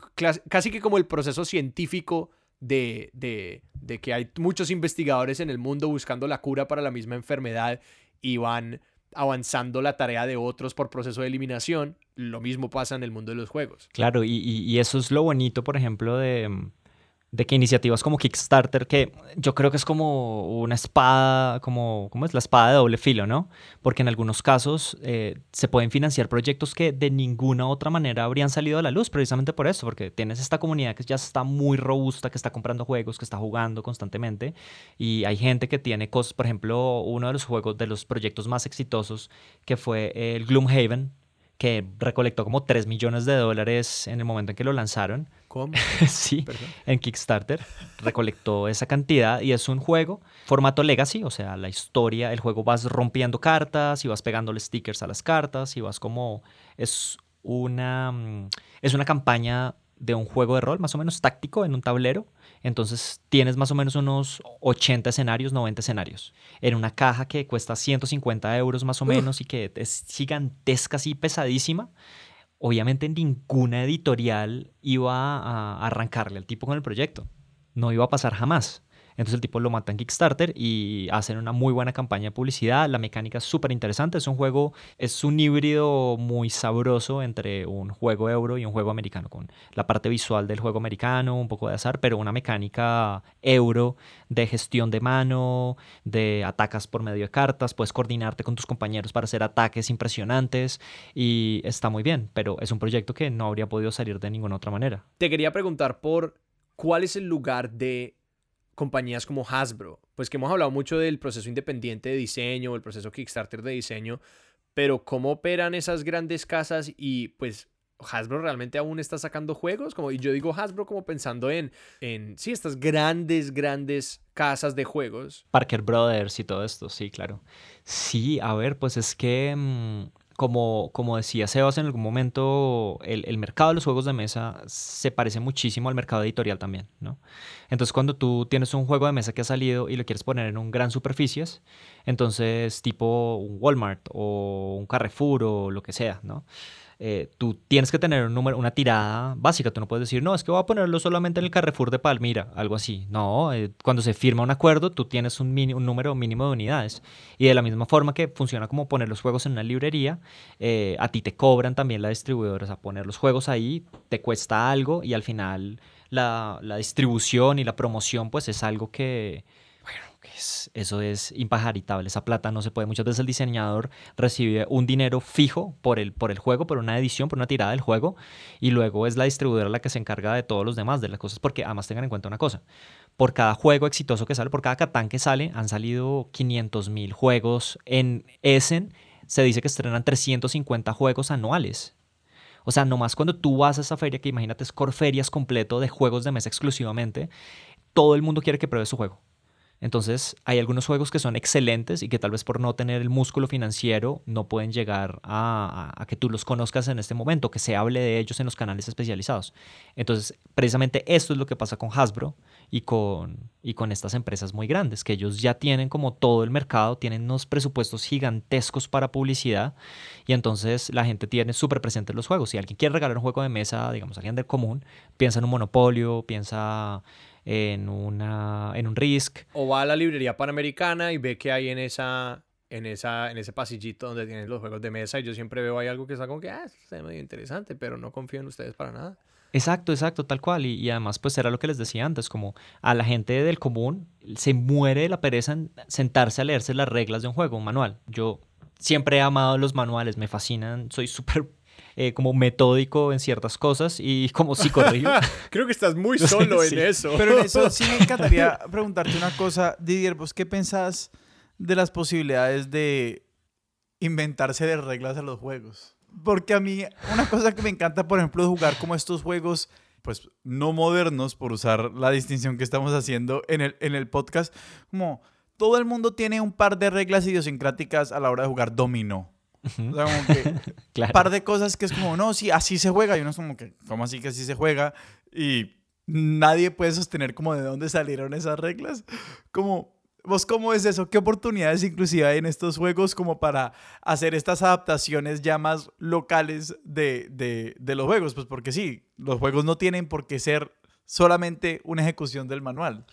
casi que como el proceso científico de, de, de que hay muchos investigadores en el mundo buscando la cura para la misma enfermedad y van avanzando la tarea de otros por proceso de eliminación, lo mismo pasa en el mundo de los juegos. Claro, y, y- y eso es lo bonito, por ejemplo, de, de que iniciativas como Kickstarter, que yo creo que es como una espada, como, ¿cómo es? La espada de doble filo, ¿no? Porque en algunos casos eh, se pueden financiar proyectos que de ninguna otra manera habrían salido a la luz, precisamente por eso, porque tienes esta comunidad que ya está muy robusta, que está comprando juegos, que está jugando constantemente, y hay gente que tiene cosas, por ejemplo, uno de los juegos, de los proyectos más exitosos, que fue el Gloomhaven, que recolectó como 3 millones de dólares en el momento en que lo lanzaron. ¿Cómo? sí, Perdón. en Kickstarter. Recolectó esa cantidad y es un juego formato legacy, o sea, la historia, el juego vas rompiendo cartas y vas pegándole stickers a las cartas y vas como es una mm, es una campaña de un juego de rol más o menos táctico en un tablero. Entonces tienes más o menos unos 80 escenarios, 90 escenarios. En una caja que cuesta 150 euros más o Uf. menos y que es gigantesca, así pesadísima. Obviamente ninguna editorial iba a arrancarle al tipo con el proyecto. No iba a pasar jamás. Entonces el tipo lo mata en Kickstarter y hacen una muy buena campaña de publicidad. La mecánica es súper interesante. Es un juego, es un híbrido muy sabroso entre un juego euro y un juego americano, con la parte visual del juego americano, un poco de azar, pero una mecánica euro de gestión de mano, de atacas por medio de cartas. Puedes coordinarte con tus compañeros para hacer ataques impresionantes y está muy bien, pero es un proyecto que no habría podido salir de ninguna otra manera. Te quería preguntar por cuál es el lugar de compañías como Hasbro. Pues que hemos hablado mucho del proceso independiente de diseño, el proceso Kickstarter de diseño, pero cómo operan esas grandes casas y pues Hasbro realmente aún está sacando juegos, como y yo digo Hasbro como pensando en en sí estas grandes grandes casas de juegos. Parker Brothers y todo esto, sí, claro. Sí, a ver, pues es que, mm, como, como decía Sebas en algún momento, el, el mercado de los juegos de mesa se parece muchísimo al mercado editorial también, ¿no? Entonces, cuando tú tienes un juego de mesa que ha salido y lo quieres poner en un gran superficies, entonces tipo un Walmart o un Carrefour o lo que sea, ¿no? Eh, tú tienes que tener un número, una tirada básica. Tú no puedes decir, no, es que voy a ponerlo solamente en el Carrefour de Palmira, algo así. No, eh, cuando se firma un acuerdo, tú tienes un, mini- un número mínimo de unidades. Y de la misma forma que funciona como poner los juegos en una librería, eh, a ti te cobran también la distribuidora. O sea, poner los juegos ahí te cuesta algo y al final la, la distribución y la promoción, pues es algo que. Eso es impajaritable. Esa plata no se puede. Muchas veces el diseñador recibe un dinero fijo por el, por el juego, por una edición, por una tirada del juego, y luego es la distribuidora la que se encarga de todos los demás, de las cosas, porque además tengan en cuenta una cosa. Por cada juego exitoso que sale, por cada Catán que sale, han salido 500 mil juegos. En Essen se dice que estrenan 350 juegos anuales. O sea, nomás cuando tú vas a esa feria, que imagínate es Corferias completo de juegos de mesa exclusivamente, todo el mundo quiere que pruebes su juego. Entonces, hay algunos juegos que son excelentes y que tal vez por no tener el músculo financiero no pueden llegar a, que tú los conozcas en este momento, que se hable de ellos en los canales especializados. Entonces, precisamente esto es lo que pasa con Hasbro y con, y con estas empresas muy grandes, que ellos ya tienen como todo el mercado, tienen unos presupuestos gigantescos para publicidad y entonces la gente tiene súper presentes los juegos. Si alguien quiere regalar un juego de mesa, digamos, alguien del común, piensa en un Monopolio, piensa en, una, en un Risk, O va a la librería panamericana y ve que hay en esa, en esa, en ese pasillito donde tienen los juegos de mesa y yo siempre veo ahí algo que está como que, ah, esto está medio interesante, pero no confío en ustedes para nada. Exacto, exacto, tal cual. Y, y además, pues era lo que les decía antes, como a la gente del común se muere de la pereza en sentarse a leerse las reglas de un juego, un manual. Yo siempre he amado los manuales, me fascinan, soy súper eh, como metódico en ciertas cosas y como psicorrígido. Creo que estás muy solo Sí. en eso. Pero en eso sí me encantaría preguntarte una cosa. Didier, ¿vos qué pensás de las posibilidades de inventarse de reglas a los juegos? Porque a mí una cosa que me encanta, por ejemplo, es jugar como estos juegos, pues no modernos, por usar la distinción que estamos haciendo en el, en el podcast, como todo el mundo tiene un par de reglas idiosincráticas a la hora de jugar dominó. O sea, como que claro. par de cosas que es como, no, sí, así se juega. Y uno es como que, ¿cómo así que así se juega? Y nadie puede sostener como de dónde salieron esas reglas. Como, ¿vos cómo es eso? ¿Qué oportunidades inclusive hay en estos juegos como para hacer estas adaptaciones ya más locales de, de, de los juegos? Pues porque sí, los juegos no tienen por qué ser solamente una ejecución del manual.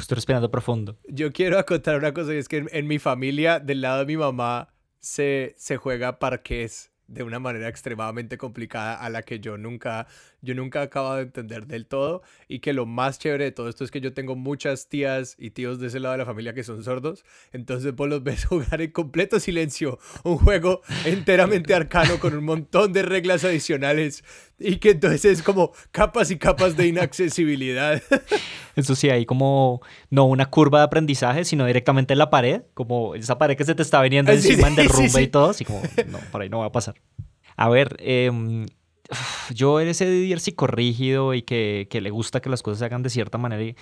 Estoy respirando profundo. Yo quiero acotar una cosa, y es que en, en mi familia, del lado de mi mamá, se, se juega parqués de una manera extremadamente complicada a la que yo nunca, yo nunca acabo de entender del todo y que lo más chévere de todo esto es que yo tengo muchas tías y tíos de ese lado de la familia que son sordos, entonces vos los ves jugar en completo silencio un juego enteramente arcano con un montón de reglas adicionales y que entonces es como capas y capas de inaccesibilidad. Eso sí, hay como no una curva de aprendizaje, sino directamente en la pared, como esa pared que se te está viniendo Sí, encima en derrumbe sí, sí. y todo, así como, no, por ahí no va a pasar. A ver, em, yo eres ese Didier psicorrígido y que, que le gusta que las cosas se hagan de cierta manera y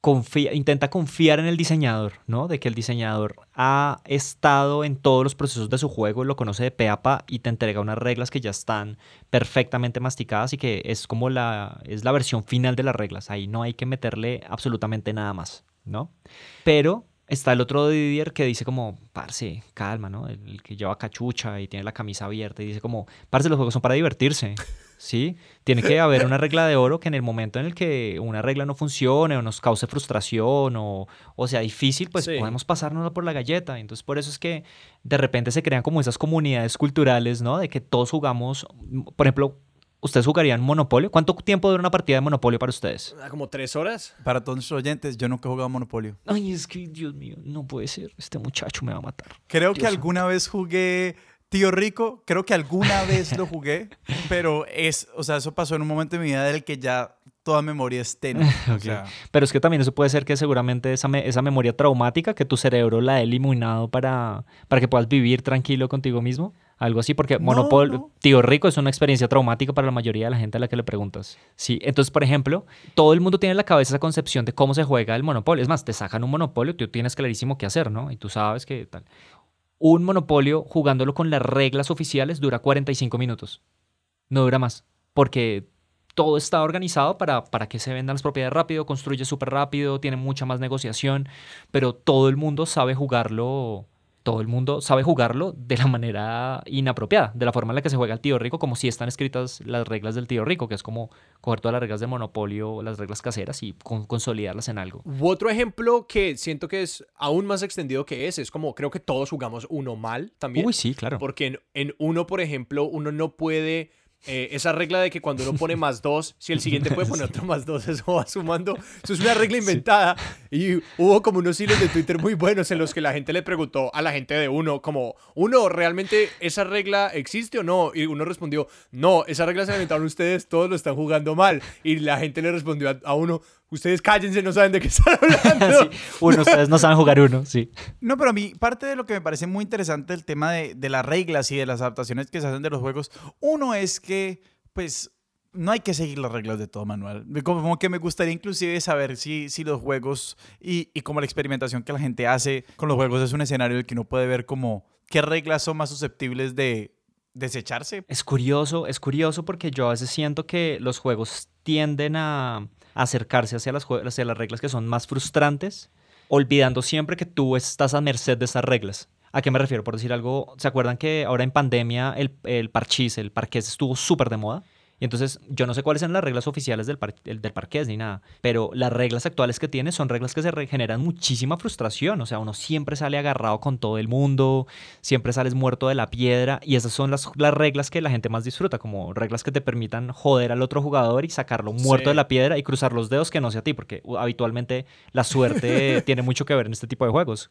confía, intenta confiar en el diseñador, ¿no? De que el diseñador ha estado en todos los procesos de su juego, lo conoce de pe pa y te entrega unas reglas que ya están perfectamente masticadas y que es como la, es la versión final de las reglas. Ahí no hay que meterle absolutamente nada más, ¿no? Pero está el otro Didier que dice como, parce, calma, ¿no? El, el que lleva cachucha y tiene la camisa abierta y dice como, parce, los juegos son para divertirse. ¿Sí? Tiene que haber una regla de oro que en el momento en el que una regla no funcione o nos cause frustración o, o sea difícil, pues Sí. podemos pasárnosla por la galleta. Entonces, por eso es que de repente se crean como esas comunidades culturales, ¿no? De que todos jugamos, por ejemplo, ¿ustedes jugarían Monopolio? ¿Cuánto tiempo dura una partida de Monopolio para ustedes? Ah, Como tres horas. Para todos nuestros oyentes, yo nunca he jugado Monopolio. Ay, es que, Dios mío, no puede ser. Este muchacho me va a matar. Creo que Dios alguna vez jugué Tío Rico, creo que alguna vez lo jugué, pero es, o sea, eso pasó en un momento de mi vida del que ya toda memoria es tenue. O Ok. sea, Pero es que también eso puede ser que seguramente esa, me- esa memoria traumática que tu cerebro la ha eliminado para, para que puedas vivir tranquilo contigo mismo. Algo así, porque No. Tío Rico es una experiencia traumática para la mayoría de la gente a la que le preguntas. Sí, entonces, por ejemplo, todo el mundo tiene en la cabeza esa concepción de cómo se juega el Monopolio. Es más, te sacan un Monopolio, tú tienes clarísimo qué hacer, ¿no? Y tú sabes que tal. Un Monopolio jugándolo con las reglas oficiales dura 45 minutos. No dura más, porque todo está organizado para, para que se vendan las propiedades rápido, construye súper rápido, tiene mucha más negociación, pero todo el mundo sabe jugarlo, todo el mundo sabe jugarlo de la manera inapropiada, de la forma en la que se juega el tío rico, como si están escritas las reglas del tío rico, que es como coger todas las reglas de monopolio, las reglas caseras y con- consolidarlas en algo. U otro ejemplo que siento que es aún más extendido que ese, es como creo que todos jugamos uno mal también. Uy, sí, claro. Porque en, en uno, por ejemplo, uno no puede. Eh, esa regla de que cuando uno pone más dos, si el siguiente puede poner otro más dos, eso va sumando. Eso es una regla inventada. Y hubo como unos hilos de Twitter muy buenos en los que la gente le preguntó a la gente de uno, como, uno, ¿realmente esa regla existe o no? Y uno respondió, no, esa regla se la inventaron ustedes, todos lo están jugando mal. Y la gente le respondió a, a uno, ustedes cállense, no saben de qué están hablando. Sí, Uno, ustedes no saben jugar uno, sí. No, pero a mí parte de lo que me parece muy interesante el tema de, de las reglas y de las adaptaciones que se hacen de los juegos, uno es que, pues, no hay que seguir las reglas de todo manual. Como que me gustaría inclusive saber si, si los juegos y, y como la experimentación que la gente hace con los juegos es un escenario en el que uno puede ver como qué reglas son más susceptibles de desecharse. Es curioso, es curioso porque yo a veces siento que los juegos tienden a acercarse hacia las, hacia las reglas que son más frustrantes, olvidando siempre que tú estás a merced de esas reglas. ¿A qué me refiero? Por decir algo, ¿se acuerdan que ahora en pandemia el, el parchís, el parqués estuvo súper de moda? Y entonces yo no sé cuáles son las reglas oficiales del, par- del, parqués ni nada, pero las reglas actuales que tiene son reglas que se generan muchísima frustración. O sea, uno siempre sale agarrado con todo el mundo, siempre sales muerto de la piedra y esas son las, las reglas que la gente más disfruta, como reglas que te permitan joder al otro jugador y sacarlo muerto Sí. de la piedra y cruzar los dedos que no sea a ti, porque uh, habitualmente la suerte tiene mucho que ver en este tipo de juegos.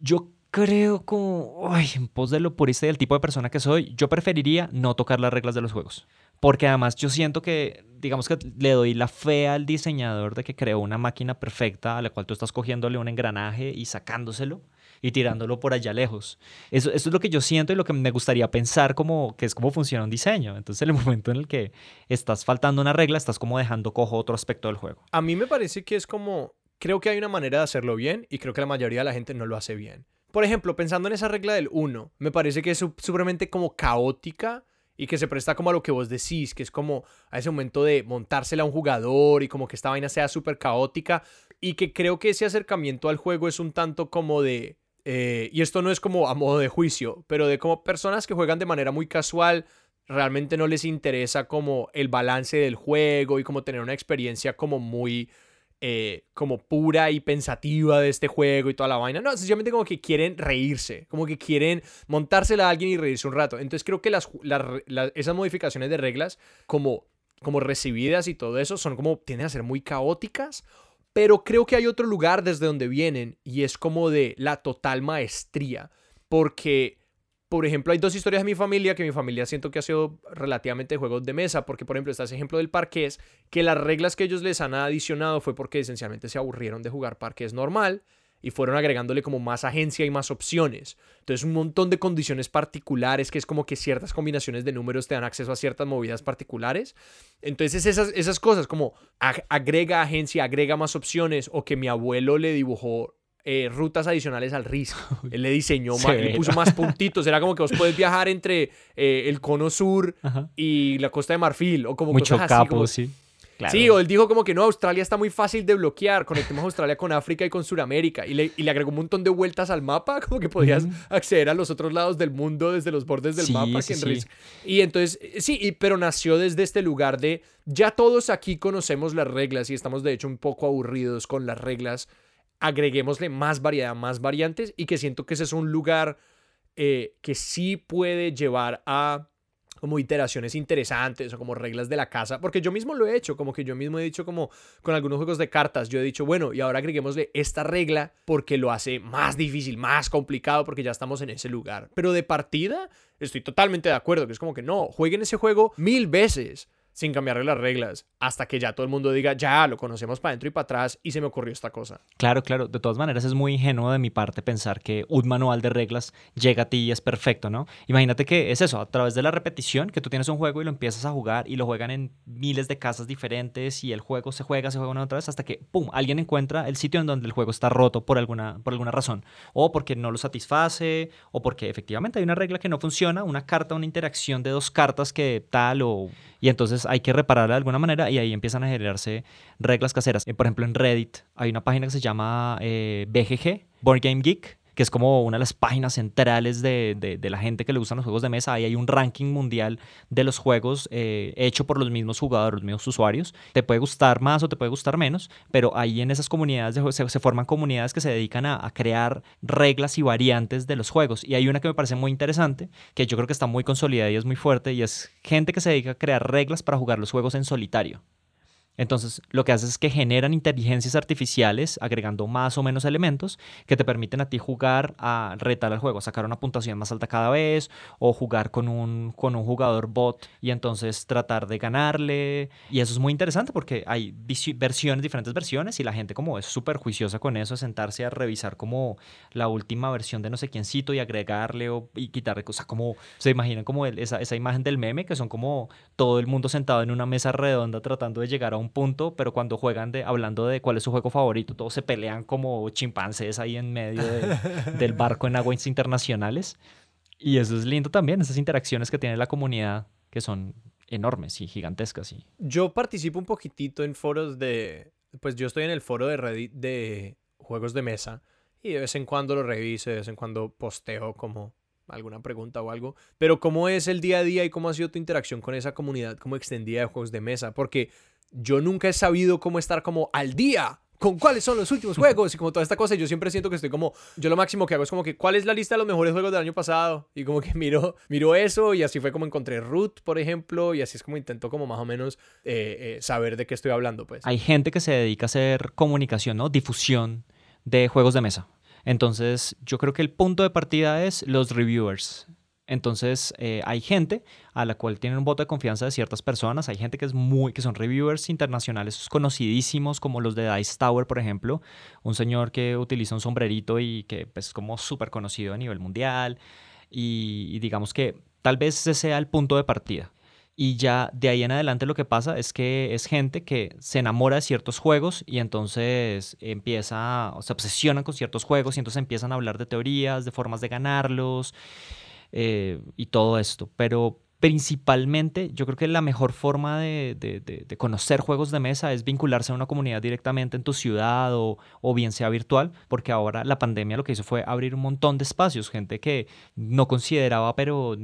Yo creo como, ay, en pos de lo purista y del tipo de persona que soy, yo preferiría no tocar las reglas de los juegos. Porque además yo siento que, digamos que le doy la fe al diseñador de que creó una máquina perfecta a la cual tú estás cogiéndole un engranaje y sacándoselo y tirándolo por allá lejos. Eso, eso es lo que yo siento y lo que me gustaría pensar como que es cómo funciona un diseño. Entonces en el momento en el que estás faltando una regla, estás como dejando cojo otro aspecto del juego. A mí me parece que es como, creo que hay una manera de hacerlo bien y creo que la mayoría de la gente no lo hace bien. Por ejemplo, pensando en esa regla del 1, me parece que es su- supremamente como caótica y que se presta como a lo que vos decís, que es como a ese momento de montársela a un jugador y como que esta vaina sea súper caótica y que creo que ese acercamiento al juego es un tanto como de... eh, y esto no es como a modo de juicio, pero de como personas que juegan de manera muy casual realmente no les interesa como el balance del juego y como tener una experiencia como muy eh, como pura y pensativa de este juego y toda la vaina. No, sencillamente como que quieren reírse, como que quieren montársela a alguien y reírse un rato. Entonces creo que las, esas modificaciones de reglas como, como recibidas y todo eso son como, tienden a ser muy caóticas. Pero creo que hay otro lugar desde donde vienen y es como de la total maestría. Porque por ejemplo, hay dos historias de mi familia que mi familia siento que ha sido relativamente juegos de mesa, porque por ejemplo está ese ejemplo del parqués, que las reglas que ellos les han adicionado fue porque esencialmente se aburrieron de jugar parqués normal y fueron agregándole como más agencia y más opciones. Entonces un montón de condiciones particulares, que es como que ciertas combinaciones de números te dan acceso a ciertas movidas particulares. Entonces esas, esas cosas como agrega agencia, agrega más opciones, o que mi abuelo le dibujó eh, rutas adicionales al RIS. Él le diseñó más, le puso más puntitos. Era como que vos puedes viajar entre eh, el cono sur y la costa de Marfil. O como Mucho capo, sí. Sí, o él dijo como que no, Australia está muy fácil de bloquear. Conectemos Australia con África y con Sudamérica. Y le, y le agregó un montón de vueltas al mapa, como que podías acceder a los otros lados del mundo desde los bordes del mapa. Y entonces, sí, pero nació desde este lugar de ya todos aquí conocemos las reglas y estamos de hecho un poco aburridos con las reglas agreguémosle más variedad, más variantes y que siento que ese es un lugar eh, que sí puede llevar a como iteraciones interesantes o como reglas de la casa, porque yo mismo lo he hecho, como que yo mismo he dicho como con algunos juegos de cartas, yo he dicho, bueno, y ahora agreguémosle esta regla porque lo hace más difícil, más complicado, porque ya estamos en ese lugar. Pero de partida, estoy totalmente de acuerdo, que es como que no, jueguen ese juego mil veces sin cambiarle las reglas, hasta que ya todo el mundo diga, ya, lo conocemos para adentro y para atrás y se me ocurrió esta cosa. Claro, claro. De todas maneras, es muy ingenuo de mi parte pensar que un manual de reglas llega a ti y es perfecto, ¿no? Imagínate que es eso, a través de la repetición, que tú tienes un juego y lo empiezas a jugar y lo juegan en miles de casas diferentes y el juego se juega, se juega una otra vez hasta que, ¡pum!, alguien encuentra el sitio en donde el juego está roto por alguna, por alguna razón. O porque no lo satisface, o porque efectivamente hay una regla que no funciona, una carta, una interacción de dos cartas que tal o y entonces hay que repararla de alguna manera y ahí empiezan a generarse reglas caseras. Eh, por ejemplo, en Reddit hay una página que se llama eh, BGG, Board Game Geek, que es como una de las páginas centrales de, la gente que le gustan los juegos de mesa. Ahí hay un ranking mundial de los juegos eh, hecho por los mismos jugadores, los mismos usuarios. Te puede gustar más o te puede gustar menos, pero ahí en esas comunidades se, se, forman comunidades que se dedican a, crear reglas y variantes de los juegos. Y hay una que me parece muy interesante, que yo creo que está muy consolidada y es muy fuerte, y es gente que se dedica a crear reglas para jugar los juegos en solitario. Entonces, lo que hace es que generan inteligencias artificiales agregando más o menos elementos que te permiten a ti jugar a retar al juego, sacar una puntuación más alta cada vez o jugar con un, con un jugador bot y entonces tratar de ganarle. Y eso es muy interesante porque hay versiones, diferentes versiones y la gente como es súper juiciosa con eso, sentarse a revisar como la última versión de no sé quiéncito y agregarle o, y quitarle cosas como, se imaginan como esa, esa imagen del meme que son como todo el mundo sentado en una mesa redonda tratando de llegar a un punto, pero cuando juegan de, hablando de cuál es su juego favorito, todos se pelean como chimpancés ahí en medio del barco en aguas internacionales. Y eso es lindo también, esas interacciones que tiene la comunidad, que son enormes y gigantescas. Y... Yo participo un poquitito en foros de, pues yo estoy en el foro de Reddit de juegos de mesa y de vez en cuando lo reviso, de vez en cuando posteo como alguna pregunta o algo, pero ¿cómo es el día a día y cómo ha sido tu interacción con esa comunidad como extendida de juegos de mesa? Porque yo nunca he sabido cómo estar como al día con cuáles son los últimos juegos y como toda esta cosa. yo siempre siento que estoy como, yo lo máximo que hago es como que, ¿cuál es la lista de los mejores juegos del año pasado? Y como que miro, miro eso y así fue como encontré Root, por ejemplo, y así es como intento como más o menos eh, eh, saber de qué estoy hablando, pues. Hay gente que se dedica a hacer comunicación, ¿no? Difusión de juegos de mesa. Entonces, yo creo que el punto de partida es los reviewers. Entonces, eh, hay gente a la cual tienen un voto de confianza de ciertas personas. Hay gente que es muy, que son reviewers internacionales conocidísimos, como los de Dice Tower, por ejemplo. Un señor que utiliza un sombrerito y que pues, es como súper conocido a nivel mundial. Y, digamos que tal vez ese sea el punto de partida. Y ya de ahí en adelante lo que pasa es que es gente que se enamora de ciertos juegos y entonces empieza, o se obsesiona con ciertos juegos y entonces empiezan a hablar de teorías, de formas de ganarlos eh, y todo esto. Pero principalmente yo creo que la mejor forma de, conocer juegos de mesa es vincularse a una comunidad directamente en tu ciudad o, o, bien sea virtual, porque ahora la pandemia lo que hizo fue abrir un montón de espacios, gente que no consideraba, pero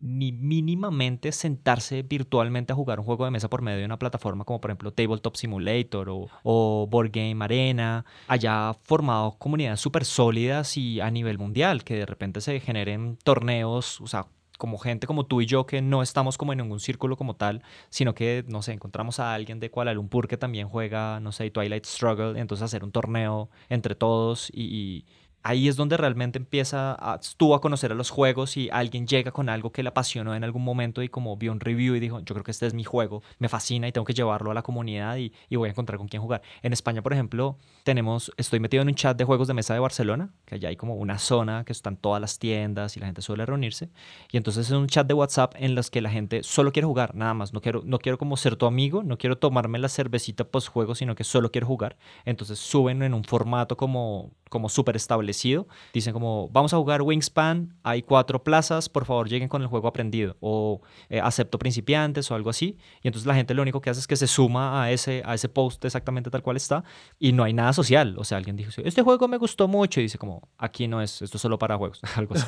ni mínimamente sentarse virtualmente a jugar un juego de mesa por medio de una plataforma como por ejemplo Tabletop Simulator o, o Board Game Arena haya formado comunidades súper sólidas y a nivel mundial, que de repente se generen torneos, o sea, como gente como tú y yo que no estamos como en ningún círculo como tal, sino que, no sé, encontramos a alguien de Kuala Lumpur que también juega, no sé, Twilight Struggle, entonces hacer un torneo entre todos y ahí es donde realmente empieza a, tú a conocer a los juegos y alguien llega con algo que le apasionó en algún momento y como vio un review y dijo, yo creo que este es mi juego, me fascina y tengo que llevarlo a la comunidad y, y voy a encontrar con quién jugar. En España, por ejemplo, tenemos, estoy metido en un chat de juegos de mesa de Barcelona, que allá hay como una zona que están todas las tiendas y la gente suele reunirse. Y entonces es un chat de WhatsApp en los que la gente solo quiere jugar, nada más. No quiero, no quiero como ser tu amigo, no quiero tomarme la cervecita post juego, sino que solo quiero jugar. Entonces suben en un formato como como súper establecido. Dicen como, vamos a jugar Wingspan, hay cuatro plazas, por favor lleguen con el juego aprendido. O eh, acepto principiantes o algo así. Y entonces la gente lo único que hace es que se suma a ese, a ese post exactamente tal cual está. Y no hay nada social. O sea, alguien dijo, este juego me gustó mucho. Y dice como, aquí no es, esto es solo para juegos. algo así.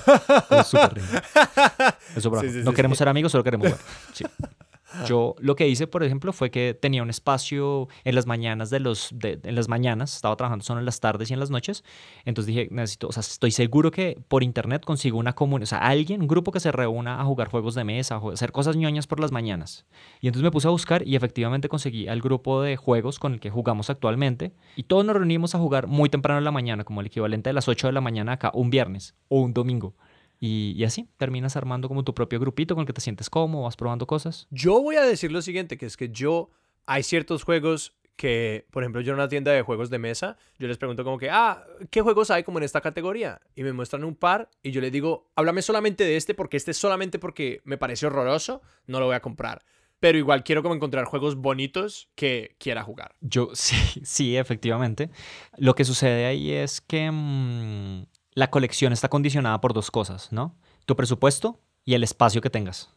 es súper sí, sí, no queremos ser amigos, solo queremos jugar. Yo lo que hice, por ejemplo, fue que tenía un espacio en las mañanas de los, en las mañanas, estaba trabajando solo en las tardes y en las noches, entonces dije, necesito, o sea, estoy seguro que por internet consigo una comunidad, o sea, alguien, un grupo que se reúna a jugar juegos de mesa, a hacer cosas ñoñas por las mañanas. Y entonces me puse a buscar y efectivamente conseguí al grupo de juegos con el que jugamos actualmente y todos nos reunimos a jugar muy temprano en la mañana, como el equivalente de las 8 de la mañana acá, un viernes o un domingo. Y, así terminas armando como tu propio grupito con el que te sientes cómodo, vas probando cosas. Yo voy a decir lo siguiente, que es que yo, hay ciertos juegos que, por ejemplo, yo en una tienda de juegos de mesa, yo les pregunto como que, ah, ¿qué juegos hay como en esta categoría? Y me muestran un par y yo les digo, háblame solamente de este porque este solamente porque me parece horroroso, no lo voy a comprar. Pero igual quiero como encontrar juegos bonitos que quiera jugar. Yo sí, sí, efectivamente. Lo que sucede ahí es que mm, la colección está condicionada por dos cosas, ¿no? Tu presupuesto y el espacio que tengas.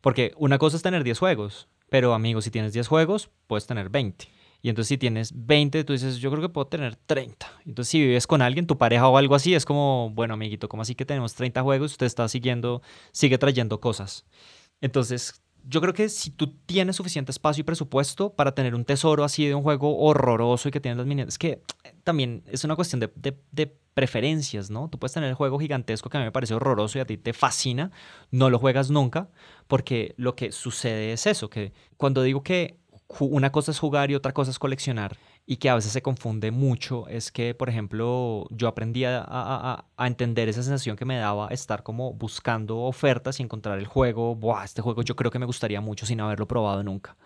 Porque una cosa es tener 10 juegos, pero amigos, si tienes 10 juegos, puedes tener 20. Y entonces si tienes 20, tú dices, yo creo que puedo tener 30. Entonces si vives con alguien, tu pareja o algo así, es como, bueno, amiguito, ¿cómo así que tenemos 30 juegos? Usted está siguiendo, sigue trayendo cosas. Entonces, yo creo que si tú tienes suficiente espacio y presupuesto para tener un tesoro así de un juego horroroso y que tienes las miniaturas, es que también es una cuestión de, preferencias, ¿no? Tú puedes tener el juego gigantesco que a mí me parece horroroso y a ti te fascina, no lo juegas nunca, porque lo que sucede es eso, que cuando digo que una cosa es jugar y otra cosa es coleccionar, y que a veces se confunde mucho es que, por ejemplo, yo aprendí a, entender esa sensación que me daba estar como buscando ofertas y encontrar el juego, Buah, este juego yo creo que me gustaría mucho sin haberlo probado nunca.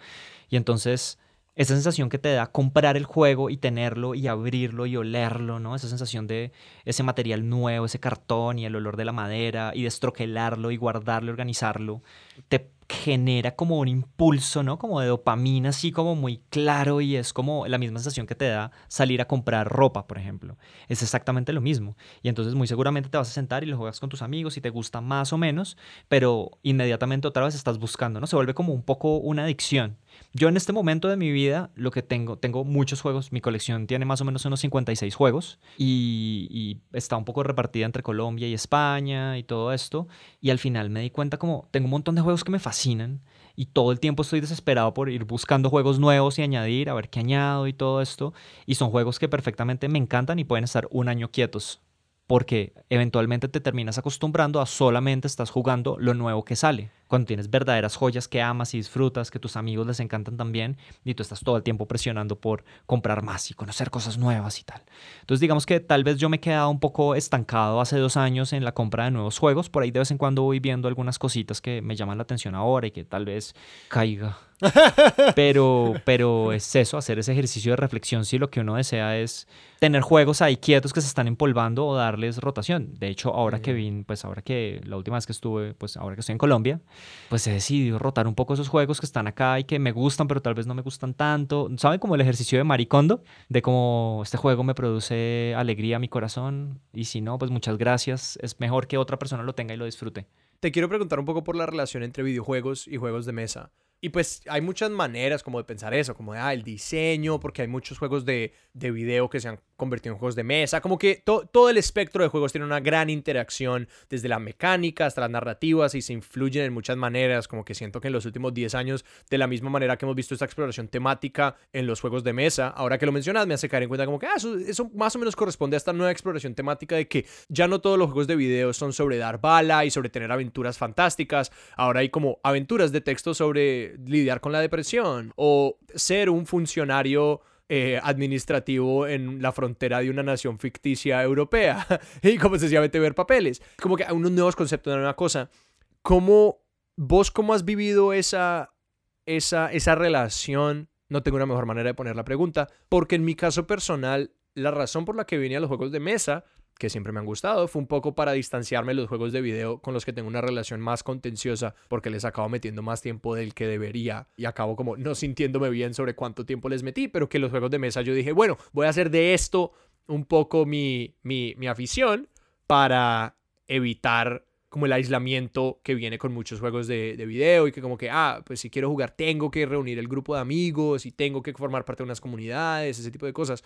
Y entonces esa sensación que te da comprar el juego y tenerlo y abrirlo y olerlo, ¿no? Esa sensación de ese material nuevo, ese cartón y el olor de la madera y destroquelarlo y guardarlo, organizarlo, te genera como un impulso, ¿no? Como de dopamina, así como muy claro y es como la misma sensación que te da salir a comprar ropa, por ejemplo. Es exactamente lo mismo. Y entonces muy seguramente te vas a sentar y lo juegas con tus amigos y te gusta más o menos, pero inmediatamente otra vez estás buscando, ¿no? Se vuelve como un poco una adicción. Yo en este momento de mi vida lo que tengo, tengo muchos juegos, mi colección tiene más o menos unos 56 juegos y, está un poco repartida entre Colombia y España y todo esto. Y al final me di cuenta como tengo un montón de juegos que me fascinan y todo el tiempo estoy desesperado por ir buscando juegos nuevos y añadir, a ver qué añado y todo esto. Y son juegos que perfectamente me encantan y pueden estar un año quietos porque eventualmente te terminas acostumbrando a solamente estás jugando lo nuevo que sale. Cuando tienes verdaderas joyas que amas y disfrutas, que tus amigos les encantan también, y tú estás todo el tiempo presionando por comprar más y conocer cosas nuevas y tal. Entonces digamos que tal vez yo me he quedado un poco estancado hace dos años en la compra de nuevos juegos. Por ahí de vez en cuando voy viendo algunas cositas que me llaman la atención ahora y que tal vez caiga pero, pero es eso, hacer ese ejercicio de reflexión si lo que uno desea es tener juegos ahí quietos que se están empolvando o darles rotación. De hecho, ahora que vine, pues ahora que la última vez que estuve, pues ahora que estoy en Colombia, pues he decidido rotar un poco esos juegos que están acá y que me gustan, pero tal vez no me gustan tanto. ¿Saben? Como el ejercicio de Maricondo, de cómo este juego me produce alegría a mi corazón y si no, pues muchas gracias. Es mejor que otra persona lo tenga y lo disfrute. Te quiero preguntar un poco por la relación entre videojuegos y juegos de mesa. Y pues hay muchas maneras como de pensar eso, como de, ah, el diseño, porque hay muchos juegos de, de video que se han convertido en juegos de mesa. Como que todo el espectro de juegos tiene una gran interacción, desde la mecánica hasta las narrativas, y se influyen en muchas maneras. Como que siento que en los últimos 10 años, de la misma manera que hemos visto esta exploración temática en los juegos de mesa, ahora que lo mencionas, me hace caer en cuenta como que ah, eso, más o menos corresponde a esta nueva exploración temática de que ya no todos los juegos de video son sobre dar bala y sobre tener aventuras fantásticas. Ahora hay como aventuras de texto sobre lidiar con la depresión o ser un funcionario eh, administrativo en la frontera de una nación ficticia europea y como sencillamente ver papeles. Como que unos nuevos conceptos una cosa. ¿Cómo, vos cómo has vivido esa, esa, esa relación? No tengo una mejor manera de poner la pregunta, porque en mi caso personal, la razón por la que vine a los juegos de mesa que siempre me han gustado. Fue un poco para distanciarme de los juegos de video con los que tengo una relación más contenciosa porque les acabo metiendo más tiempo del que debería y acabo como no sintiéndome bien sobre cuánto tiempo les metí, pero que los juegos de mesa yo dije, bueno, voy a hacer de esto un poco mi, mi, mi afición para evitar como el aislamiento que viene con muchos juegos de, de, video y que como que, ah, pues si quiero jugar tengo que reunir el grupo de amigos y tengo que formar parte de unas comunidades, ese tipo de cosas.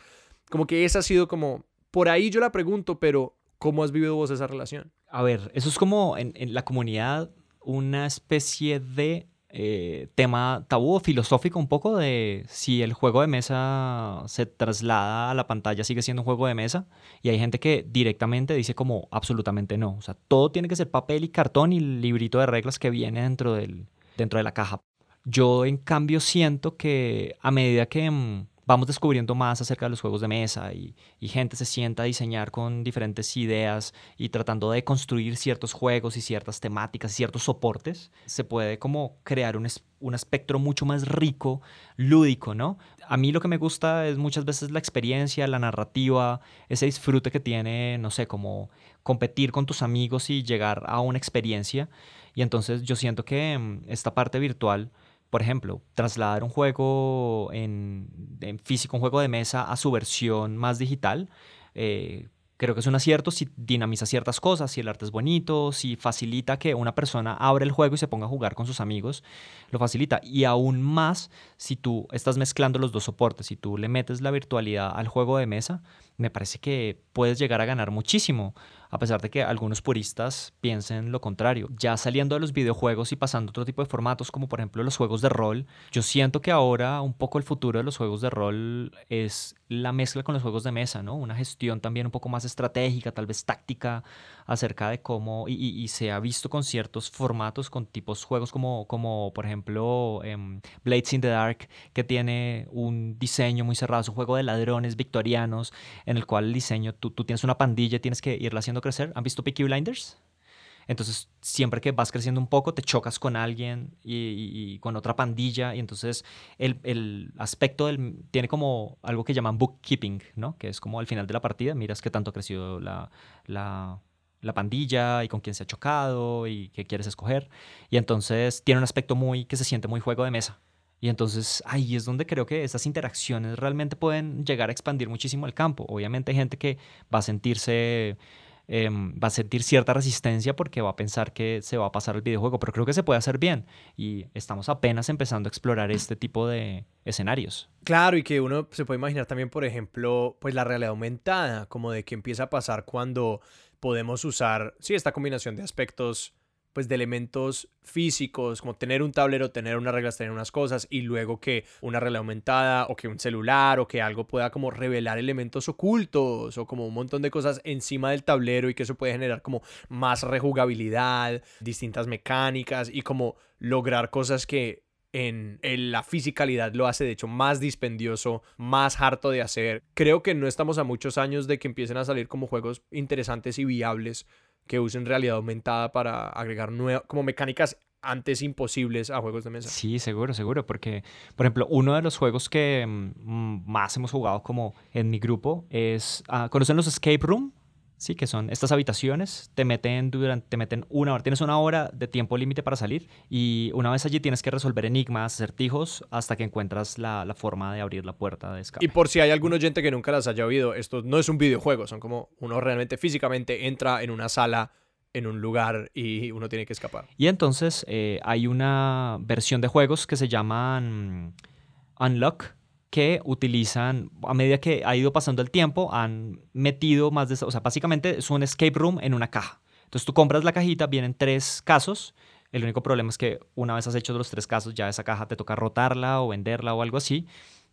Como que esa ha sido como por ahí yo la pregunto, pero ¿cómo has vivido vos esa relación? A ver, eso es como en, la comunidad una especie de eh, tema tabú filosófico un poco de si el juego de mesa se traslada a la pantalla sigue siendo un juego de mesa y hay gente que directamente dice como absolutamente no, o sea, todo tiene que ser papel y cartón y librito de reglas que viene dentro, del, dentro de la caja. Yo en cambio siento que a medida que mm, vamos descubriendo más acerca de los juegos de mesa y, gente se sienta a diseñar con diferentes ideas y tratando de construir ciertos juegos y ciertas temáticas, ciertos soportes, se puede como crear un, un espectro mucho más rico, lúdico, ¿no? A mí lo que me gusta es muchas veces la experiencia, la narrativa, ese disfrute que tiene, no sé, como competir con tus amigos y llegar a una experiencia. Y entonces yo siento que mm, esta parte virtual por ejemplo, trasladar un juego en, físico, un juego de mesa, a su versión más digital, eh, creo que es un acierto si dinamiza ciertas cosas, si el arte es bonito, si facilita que una persona abra el juego y se ponga a jugar con sus amigos, lo facilita. Y aún más si tú estás mezclando los dos soportes, si tú le metes la virtualidad al juego de mesa, me parece que puedes llegar a ganar muchísimo a pesar de que algunos puristas piensen lo contrario. Ya saliendo de los videojuegos y pasando otro tipo de formatos, como por ejemplo los juegos de rol, yo siento que ahora un poco el futuro de los juegos de rol es la mezcla con los juegos de mesa, ¿no? Una gestión también un poco más estratégica, tal vez táctica, acerca de cómo, y, se ha visto con ciertos formatos, con tipos juegos como, como por ejemplo em, Blades in the Dark, que tiene un diseño muy cerrado, es un juego de ladrones victorianos, en el cual el diseño, tú, tú tienes una pandilla y tienes que irla haciendo crecer. ¿Han visto Peaky Blinders? Entonces, siempre que vas creciendo un poco, te chocas con alguien y, con otra pandilla. Y entonces, el, el, aspecto del, tiene como algo que llaman bookkeeping, ¿no? Que es como al final de la partida, miras qué tanto ha crecido la, la, la pandilla y con quién se ha chocado y qué quieres escoger. Y entonces, tiene un aspecto muy que se siente muy juego de mesa. Y entonces ahí es donde creo que esas interacciones realmente pueden llegar a expandir muchísimo el campo. Obviamente hay gente que va a sentirse Em, va a sentir cierta resistencia porque va a pensar que se va a pasar el videojuego, pero creo que se puede hacer bien y estamos apenas empezando a explorar este tipo de escenarios. Claro, y que uno se puede imaginar también, por ejemplo, pues la realidad aumentada, como de que empieza a pasar cuando podemos usar, sí, esta combinación de aspectos pues de elementos físicos, como tener un tablero, tener unas reglas, tener unas cosas, y luego que una realidad aumentada o que un celular o que algo pueda como revelar elementos ocultos o como un montón de cosas encima del tablero y que eso puede generar como más rejugabilidad, distintas mecánicas y como lograr cosas que en, en, la fisicalidad lo hace de hecho más dispendioso, más harto de hacer. Creo que no estamos a muchos años de que empiecen a salir como juegos interesantes y viables que usen realidad aumentada para agregar como mecánicas antes imposibles a juegos de mesa. Sí, seguro, seguro, porque, por ejemplo, uno de los juegos que mm, más hemos jugado como en mi grupo es, ah, ¿conocen los escape room? Sí, que son estas habitaciones, te meten durante, te meten una hora, tienes una hora de tiempo límite para salir y una vez allí tienes que resolver enigmas, acertijos, hasta que encuentras la, la, forma de abrir la puerta de escape. Y por si hay algún oyente que nunca las haya oído, esto no es un videojuego, son como uno realmente físicamente entra en una sala en un lugar y uno tiene que escapar. Y entonces eh, hay una versión de juegos que se llaman Unlock, que utilizan, a medida que ha ido pasando el tiempo, han metido más de... O sea, básicamente es un escape room en una caja. Entonces tú compras la cajita, vienen tres casos. El único problema es que una vez has hecho los tres casos, ya esa caja te toca rotarla o venderla o algo así.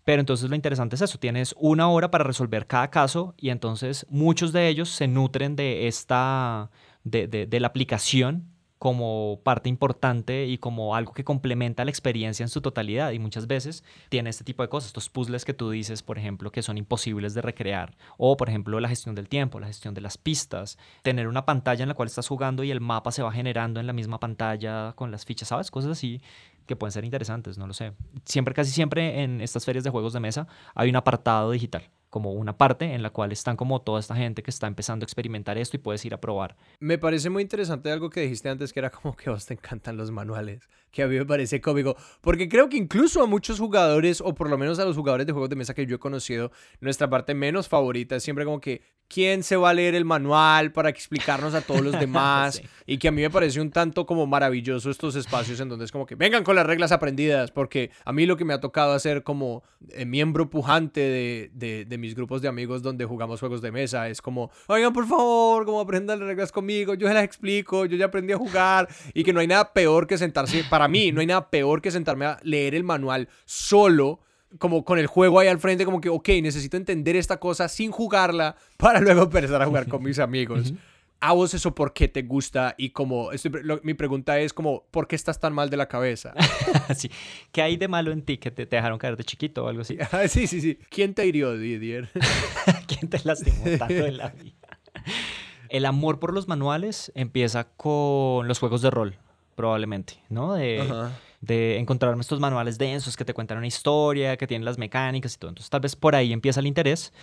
Pero entonces lo interesante es eso, tienes una hora para resolver cada caso y entonces muchos de ellos se nutren de esta, de, de, de la aplicación como parte importante y como algo que complementa la experiencia en su totalidad. Y muchas veces tiene este tipo de cosas, estos puzzles que tú dices, por ejemplo, que son imposibles de recrear. O, por ejemplo, la gestión del tiempo, la gestión de las pistas, tener una pantalla en la cual estás jugando y el mapa se va generando en la misma pantalla con las fichas, ¿sabes? Cosas así que pueden ser interesantes, no lo sé. Siempre, casi siempre en estas ferias de juegos de mesa hay un apartado digital como una parte en la cual están como toda esta gente que está empezando a experimentar esto y puedes ir a probar. Me parece muy interesante algo que dijiste antes, que era como que vos te encantan los manuales, que a mí me parece cómico, porque creo que incluso a muchos jugadores, o por lo menos a los jugadores de juegos de mesa que yo he conocido, nuestra parte menos favorita es siempre como que, ¿quién se va a leer el manual para explicarnos a todos los demás? sí. Y que a mí me parece un tanto como maravilloso estos espacios en donde es como que vengan con las reglas aprendidas, porque a mí lo que me ha tocado hacer como eh, miembro pujante de, de, de mis grupos de amigos donde jugamos juegos de mesa. Es como, oigan, por favor, como aprendan las reglas conmigo, yo se las explico, yo ya aprendí a jugar. Y que no hay nada peor que sentarse, para mí, no hay nada peor que sentarme a leer el manual solo como con el juego ahí al frente, como que, ok, necesito entender esta cosa sin jugarla para luego empezar a jugar con mis amigos. ¿A vos eso por qué te gusta? Y como, estoy, lo, mi pregunta es como, ¿por qué estás tan mal de la cabeza? sí. ¿Qué hay de malo en ti que te, te, dejaron caer de chiquito o algo así? sí, sí, sí. ¿Quién te hirió, Didier? ¿Quién te lastimó tanto en la vida? El amor por los manuales empieza con los juegos de rol, probablemente, ¿no? De, Ajá. de encontrarme estos manuales densos que te cuentan una historia, que tienen las mecánicas y todo. Entonces, tal vez por ahí empieza el interés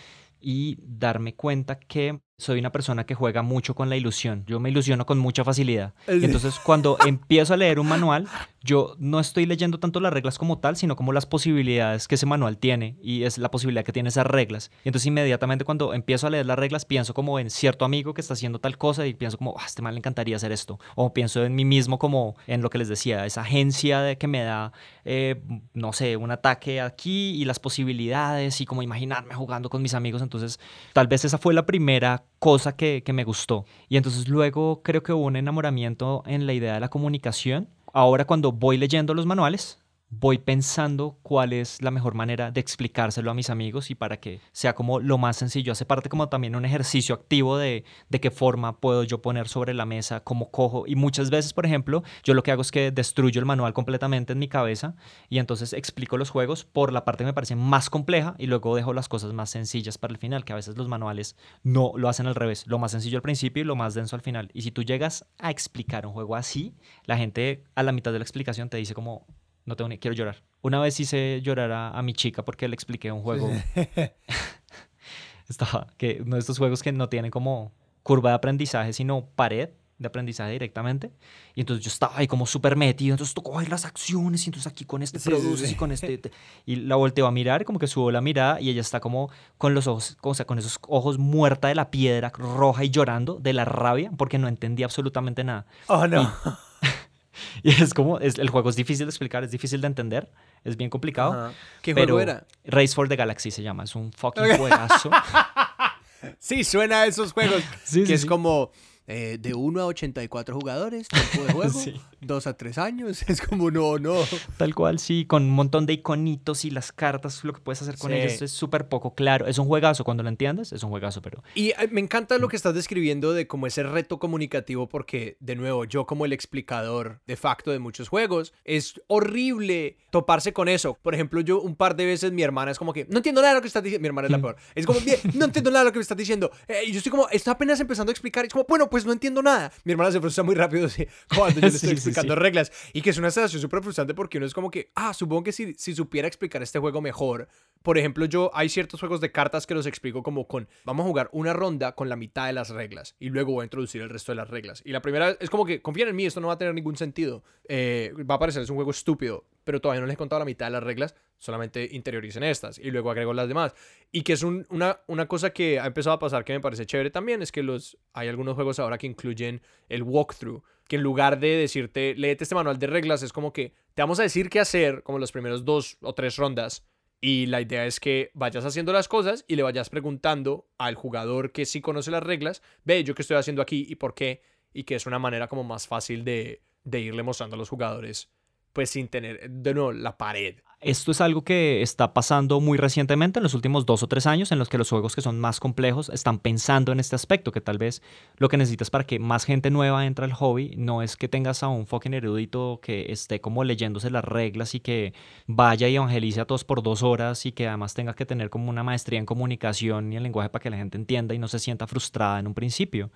y darme cuenta que soy una persona que juega mucho con la ilusión. Yo me ilusiono con mucha facilidad. Y entonces cuando empiezo a leer un manual, yo no estoy leyendo tanto las reglas como tal, sino como las posibilidades que ese manual tiene y es la posibilidad que tiene esas reglas. Y entonces inmediatamente cuando empiezo a leer las reglas pienso como en cierto amigo que está haciendo tal cosa y pienso como, ah, este man le encantaría hacer esto. O pienso en mí mismo como en lo que les decía, esa agencia que me da, eh, no sé, un ataque aquí y las posibilidades y como imaginarme jugando con mis amigos. Entonces tal vez esa fue la primera cosa que, me gustó. Y entonces luego creo que hubo un enamoramiento en la idea de la comunicación. Ahora cuando voy leyendo los manuales, voy pensando cuál es la mejor manera de explicárselo a mis amigos y para que sea como lo más sencillo. Hace parte como también un ejercicio activo de, de qué forma puedo yo poner sobre la mesa, cómo cojo. Y muchas veces, por ejemplo, yo lo que hago es que destruyo el manual completamente en mi cabeza y entonces explico los juegos por la parte que me parece más compleja y luego dejo las cosas más sencillas para el final, que a veces los manuales no lo hacen al revés. Lo más sencillo al principio y lo más denso al final. Y si tú llegas a explicar un juego así, la gente a la mitad de la explicación te dice como, no tengo ni quiero llorar. Una vez hice llorar a, a mi chica porque le expliqué un juego. Estaba, que uno de estos juegos que no tienen como curva de aprendizaje, sino pared de aprendizaje directamente. Y entonces yo estaba ahí como súper metido. Entonces tú coges las acciones y entonces aquí con este sí, produces sí. y con este. Y la volteo a mirar, como que subo la mirada y ella está como con los ojos, o sea, con esos ojos muerta de la piedra, roja y llorando de la rabia porque no entendía absolutamente nada. Oh, no. Y, y es como, es, el juego es difícil de explicar, es difícil de entender, es bien complicado. Ajá. ¿Qué pero juego era? Race for the Galaxy se llama, es un fucking juegazo. sí, suena a esos juegos. Sí, que sí, es sí. como eh, de 1 a 84 jugadores, tiempo de juego, Sí. 2 a 3 años. Es como, no, no. Tal cual, sí, con un montón de iconitos y las cartas, lo que puedes hacer con Sí. ellos es súper poco claro. Es un juegazo, cuando lo entiendes, es un juegazo, pero Y eh, me encanta lo que estás describiendo de como ese reto comunicativo porque, de nuevo, yo como el explicador de facto de muchos juegos, es horrible toparse con eso. Por ejemplo, yo un par de veces mi hermana es como que, no entiendo nada de lo que estás diciendo. Mi hermana es la peor. Es como, "Bien, no entiendo nada de lo que me estás diciendo. Eh, y yo estoy como, está apenas empezando a explicar. Y es como, bueno, pues no entiendo nada. Mi hermana se frustra muy rápido sí, cuando yo le estoy Sí, explicando sí. reglas. Y que es una sensación súper frustrante porque uno es como que, ah, supongo que si, si supiera explicar este juego mejor. Por ejemplo, yo hay ciertos juegos de cartas que los explico como con, vamos a jugar una ronda con la mitad de las reglas y luego voy a introducir el resto de las reglas. Y la primera es como que, confíen en mí, esto no va a tener ningún sentido. Eh, va a parecer es un juego estúpido, pero todavía no les he contado la mitad de las reglas, solamente interioricen estas y luego agrego las demás. Y que es un- una, una cosa que ha empezado a pasar que me parece chévere también, es que los, hay algunos juegos ahora que incluyen el walkthrough, que en lugar de decirte, léete este manual de reglas, es como que te vamos a decir qué hacer, como las primeras dos o tres rondas, Y la idea es que vayas haciendo las cosas y le vayas preguntando al jugador que sí conoce las reglas, ve, yo qué estoy haciendo aquí y por qué, y que es una manera como más fácil de, de irle mostrando a los jugadores, pues sin tener, de nuevo, la pared. Esto es algo que está pasando muy recientemente, en los últimos dos o tres años, en los que los juegos que son más complejos están pensando en este aspecto, que tal vez lo que necesitas para que más gente nueva entre al hobby no es que tengas a un fucking erudito que esté como leyéndose las reglas y que vaya y evangelice a todos por dos horas y que además tenga que tener como una maestría en comunicación y en lenguaje para que la gente entienda y no se sienta frustrada en un principio.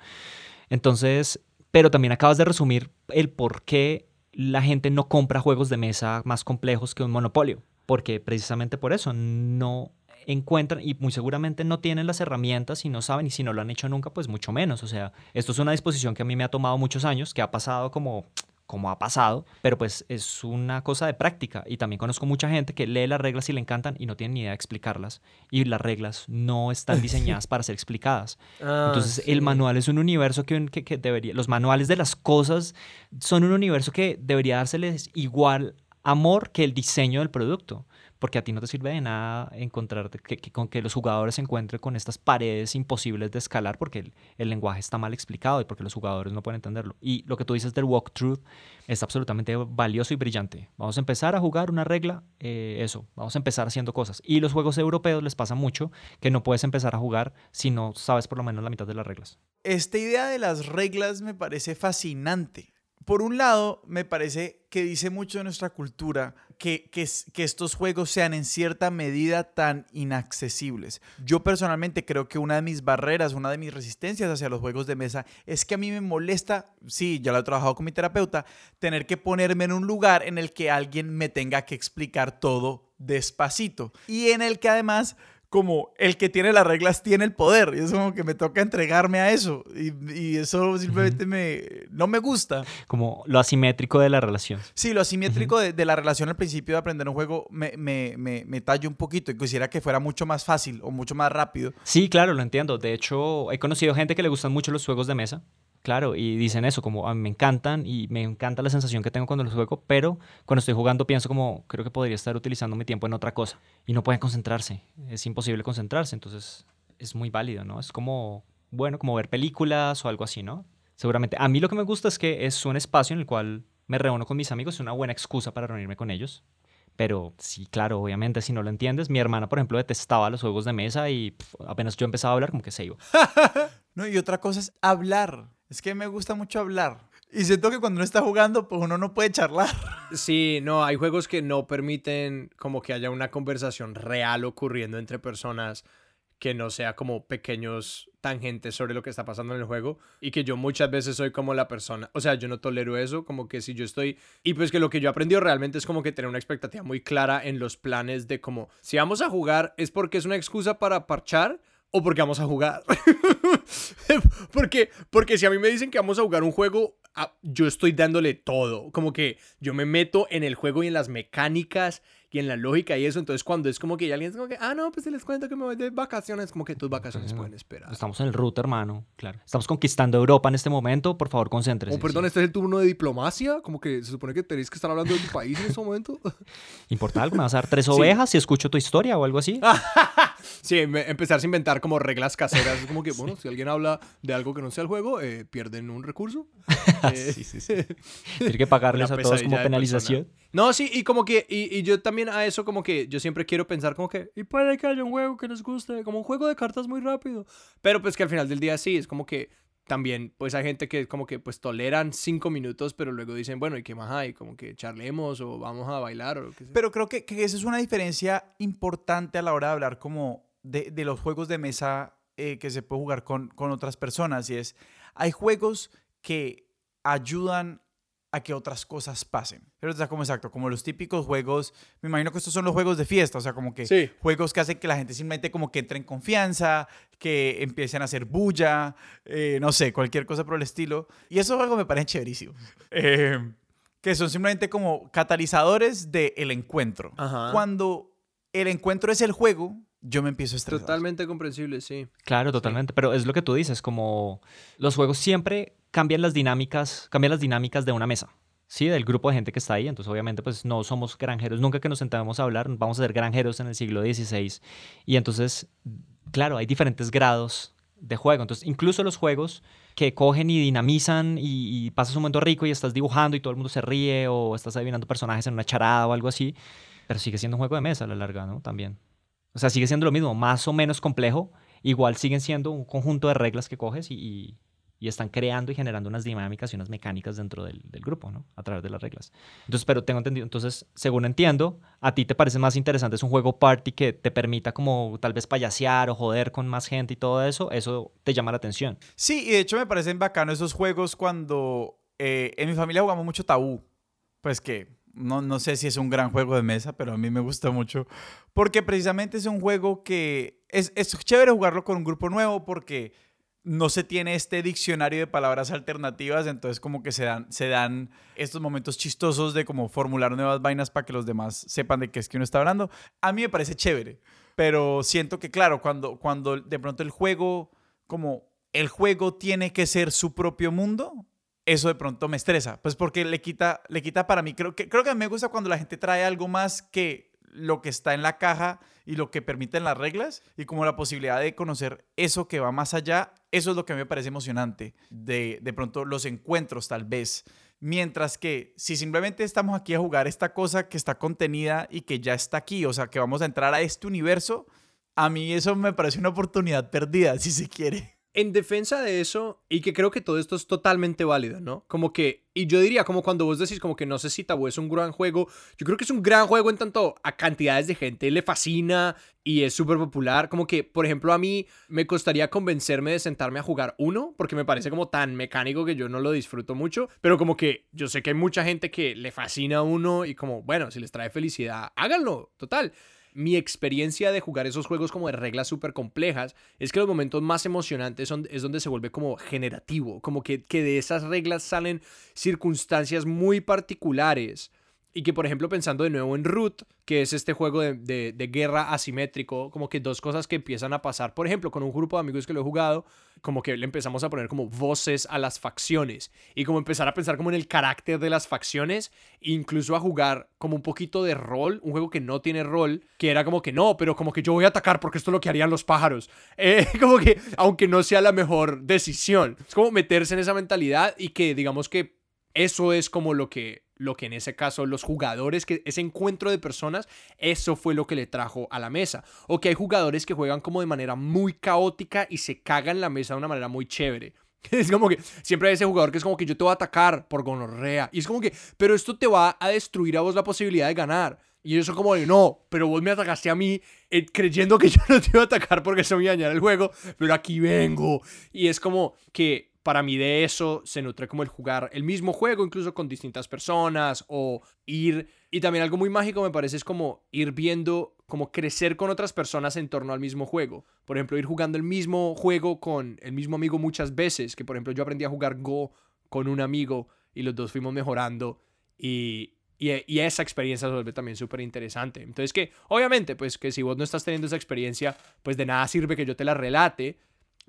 Entonces, pero también acabas de resumir el por qué la gente no compra juegos de mesa más complejos que un monopolio, porque precisamente por eso no encuentran y muy seguramente no tienen las herramientas y no saben y si no lo han hecho nunca, pues mucho menos. O sea, esto es una disposición que a mí me ha tomado muchos años, que ha pasado como como ha pasado, pero pues es una cosa de práctica. Y también conozco mucha gente que lee las reglas y le encantan y no tiene ni idea de explicarlas. Y las reglas no están diseñadas para ser explicadas. Ah, Entonces el manual es un universo que, que, que debería, los manuales de las cosas son un universo que debería dárseles igual amor que el diseño del producto porque a ti no te sirve de nada encontrarte que, con que los jugadores se encuentren con estas paredes imposibles de escalar porque el, el, lenguaje está mal explicado y porque los jugadores no pueden entenderlo. Y lo que tú dices del walkthrough es absolutamente valioso y brillante. Vamos a empezar a jugar una regla, eh, eso, vamos a empezar haciendo cosas. Y los juegos europeos les pasa mucho que no puedes empezar a jugar si no sabes por lo menos la mitad de las reglas. Esta idea de las reglas me parece fascinante por un lado, me parece que dice mucho de nuestra cultura que, que, estos juegos sean en cierta medida tan inaccesibles. Yo personalmente creo que una de mis barreras, una de mis resistencias hacia los juegos de mesa es que a mí me molesta, sí, ya lo he trabajado con mi terapeuta, tener que ponerme en un lugar en el que alguien me tenga que explicar todo despacito y en el que además como el que tiene las reglas tiene el poder. Y es como que me toca entregarme a eso. Y, y eso simplemente uh -huh. me, no me gusta. Como lo asimétrico de la relación. Sí, lo asimétrico uh -huh. de, de, la relación al principio de aprender un juego me, me, me, me tallo un poquito y quisiera que fuera mucho más fácil o mucho más rápido. Sí, claro, lo entiendo. De hecho, he conocido gente que le gustan mucho los juegos de mesa. Claro, y dicen eso, como a mí me encantan y me encanta la sensación que tengo cuando los juego, pero cuando estoy jugando pienso como, creo que podría estar utilizando mi tiempo en otra cosa y no pueden concentrarse, es imposible concentrarse, entonces es muy válido, ¿no? Es como, bueno, como ver películas o algo así, ¿no? Seguramente. A mí lo que me gusta es que es un espacio en el cual me reúno con mis amigos, es una buena excusa para reunirme con ellos. Pero sí, claro, obviamente, si no lo entiendes, mi hermana, por ejemplo, detestaba los juegos de mesa y pff, apenas yo empezaba a hablar, como que se iba. no, y otra cosa es hablar. Es que me gusta mucho hablar. Y siento que cuando uno está jugando, pues uno no puede charlar. Sí, no, hay juegos que no permiten como que haya una conversación real ocurriendo entre personas que no sea como pequeños tangentes sobre lo que está pasando en el juego y que yo muchas veces soy como la persona, o sea, yo no tolero eso, como que si yo estoy y pues que lo que yo he realmente es como que tener una expectativa muy clara en los planes de como si vamos a jugar es porque es una excusa para parchar o porque vamos a jugar. porque, porque si a mí me dicen que vamos a jugar un juego, yo estoy dándole todo. Como que yo me meto en el juego y en las mecánicas y en la lógica y eso. Entonces, cuando es como que ya alguien es como que, ah, no, pues si les cuento que me voy de vacaciones, como que tus vacaciones pueden esperar. Estamos en el root, hermano. Claro. Estamos conquistando Europa en este momento. Por favor, concéntrese. Oh, perdón, sí. este es el turno de diplomacia. Como que se supone que tenéis que estar hablando de tu país en este momento. ¿Importa algo? ¿Me vas a dar tres ovejas sí. si escucho tu historia o algo así? sí, empezarse a inventar como reglas caseras. Es como que, bueno, si alguien habla de algo que no sea el juego, eh, pierden un recurso. eh, sí, sí, sí. Tiene que pagarles a todos como penalización. No, sí, y como que, y, y, yo también a eso como que yo siempre quiero pensar como que, y puede que haya un juego que les guste, como un juego de cartas muy rápido. Pero pues que al final del día sí, es como que también pues hay gente que como que pues toleran cinco minutos, pero luego dicen, bueno, ¿y qué más hay? Como que charlemos o vamos a bailar o lo que sea. Pero creo que, que esa es una diferencia importante a la hora de hablar como de, de los juegos de mesa eh, que se puede jugar con, con otras personas. Y es, hay juegos que ayudan a que otras cosas pasen. Pero está como exacto, como los típicos juegos, me imagino que estos son los juegos de fiesta, o sea, como que sí. juegos que hacen que la gente simplemente como que entre en confianza, que empiecen a hacer bulla, eh, no sé, cualquier cosa por el estilo. Y esos juegos me parecen chéverísimos. Eh, que son simplemente como catalizadores del el encuentro. Ajá. Cuando el encuentro es el juego, yo me empiezo a estresar. Totalmente comprensible, sí. Claro, totalmente. Sí. Pero es lo que tú dices, como los juegos siempre cambian las dinámicas, cambian las dinámicas de una mesa. sí, del grupo de gente que está ahí. Entonces, obviamente, pues no somos granjeros. Nunca que nos sentamos a hablar, vamos a ser granjeros en el siglo XVI. Y entonces, claro, hay diferentes grados de juego. Entonces, incluso los juegos que cogen y dinamizan y, pasas un momento rico y estás dibujando y todo el mundo se ríe o estás adivinando personajes en una charada o algo así, pero sigue siendo un juego de mesa a la larga, ¿no? También. O sea, sigue siendo lo mismo, más o menos complejo, igual siguen siendo un conjunto de reglas que coges y, y están creando y generando unas dinámicas y unas mecánicas dentro del, del, grupo, ¿no? A través de las reglas. Entonces, pero tengo entendido, entonces, según entiendo, a ti te parece más interesante es un juego party que te permita como tal vez payasear o joder con más gente y todo eso, eso te llama la atención. Sí, y de hecho me parecen bacanos esos juegos cuando eh, en mi familia jugamos mucho tabú, pues que no, no sé si es un gran juego de mesa, pero a mí me gusta mucho, porque precisamente es un juego que es, es chévere jugarlo con un grupo nuevo porque no se tiene este diccionario de palabras alternativas, entonces como que se dan, se dan estos momentos chistosos de como formular nuevas vainas para que los demás sepan de qué es que uno está hablando. A mí me parece chévere, pero siento que claro, cuando, cuando de pronto el juego, como el juego tiene que ser su propio mundo, eso de pronto me estresa, pues porque le quita, le quita para mí, creo que, creo que me gusta cuando la gente trae algo más que lo que está en la caja y lo que permiten las reglas y como la posibilidad de conocer eso que va más allá, eso es lo que a mí me parece emocionante de, de pronto los encuentros tal vez. Mientras que si simplemente estamos aquí a jugar esta cosa que está contenida y que ya está aquí, o sea, que vamos a entrar a este universo, a mí eso me parece una oportunidad perdida, si se quiere en defensa de eso, y que creo que todo esto es totalmente válido, ¿no? Como que, y yo diría, como cuando vos decís, como que no sé si Tabú es un gran juego, yo creo que es un gran juego en tanto a cantidades de gente le fascina y es súper popular. Como que, por ejemplo, a mí me costaría convencerme de sentarme a jugar uno, porque me parece como tan mecánico que yo no lo disfruto mucho, pero como que yo sé que hay mucha gente que le fascina uno y como, bueno, si les trae felicidad, háganlo, total mi experiencia de jugar esos juegos como de reglas súper complejas es que los momentos más emocionantes son, es donde se vuelve como generativo, como que, que de esas reglas salen circunstancias muy particulares y que, por ejemplo, pensando de nuevo en Root, que es este juego de, de, guerra asimétrico, como que dos cosas que empiezan a pasar, por ejemplo, con un grupo de amigos que lo he jugado, como que le empezamos a poner como voces a las facciones y como empezar a pensar como en el carácter de las facciones, incluso a jugar como un poquito de rol, un juego que no tiene rol, que era como que no, pero como que yo voy a atacar porque esto es lo que harían los pájaros. Eh, como que, aunque no sea la mejor decisión, es como meterse en esa mentalidad y que digamos que eso es como lo que lo que en ese caso los jugadores, que ese encuentro de personas, eso fue lo que le trajo a la mesa. O que hay jugadores que juegan como de manera muy caótica y se cagan la mesa de una manera muy chévere. Es como que siempre hay ese jugador que es como que yo te voy a atacar por gonorrea. Y es como que, pero esto te va a destruir a vos la posibilidad de ganar. Y eso como de, no, pero vos me atacaste a mí eh, creyendo que yo no te iba a atacar porque se me iba a dañar el juego, pero aquí vengo. Y es como que para mí de eso se nutre como el jugar el mismo juego, incluso con distintas personas, o ir, y también algo muy mágico me parece es como ir viendo, como crecer con otras personas en torno al mismo juego. Por ejemplo, ir jugando el mismo juego con el mismo amigo muchas veces, que por ejemplo yo aprendí a jugar Go con un amigo y los dos fuimos mejorando y, y, esa experiencia se vuelve también súper interesante. Entonces que, obviamente, pues que si vos no estás teniendo esa experiencia, pues de nada sirve que yo te la relate,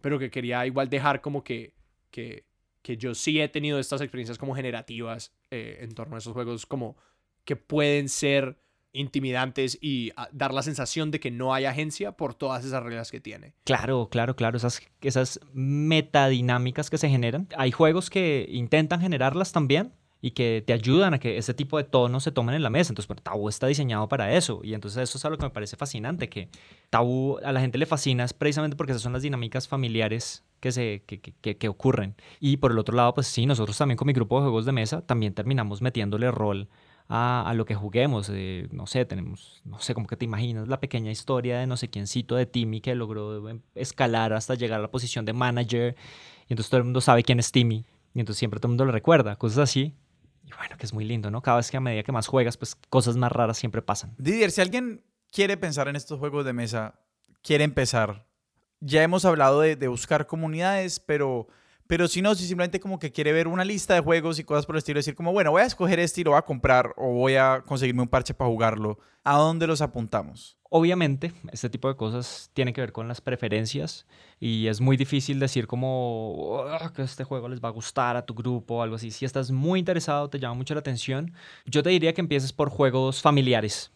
pero que quería igual dejar como que que, que yo sí he tenido estas experiencias como generativas eh, en torno a esos juegos como que pueden ser intimidantes y ah, dar la sensación de que no hay agencia por todas esas reglas que tiene. Claro, claro, claro, esas, esas metadinámicas que se generan. Hay juegos que intentan generarlas también, y que te ayudan a que ese tipo de tonos se tomen en la mesa. Entonces, Tabú está diseñado para eso. Y entonces eso es algo que me parece fascinante, que Tabú a la gente le fascina es precisamente porque esas son las dinámicas familiares que, se, que, que, que, ocurren. Y por el otro lado, pues sí, nosotros también con mi grupo de juegos de mesa también terminamos metiéndole rol a, a, lo que juguemos. Eh, no sé, tenemos, no sé, como que te imaginas la pequeña historia de no sé quiéncito de Timmy que logró escalar hasta llegar a la posición de manager. Y entonces todo el mundo sabe quién es Timmy. Y entonces siempre todo el mundo lo recuerda, cosas así. Y bueno, que es muy lindo, ¿no? Cada vez que a medida que más juegas, pues cosas más raras siempre pasan. Didier, si alguien quiere pensar en estos juegos de mesa, quiere empezar, ya hemos hablado de, buscar comunidades, pero Pero si no, si simplemente como que quiere ver una lista de juegos y cosas por el estilo, decir como, bueno, voy a escoger este y lo voy a comprar o voy a conseguirme un parche para jugarlo, ¿a dónde los apuntamos? Obviamente, este tipo de cosas tiene que ver con las preferencias y es muy difícil decir como "Ah, que este juego les va a gustar a tu grupo o algo así. Si estás muy interesado, te llama mucho la atención, yo te diría que empieces por juegos familiares.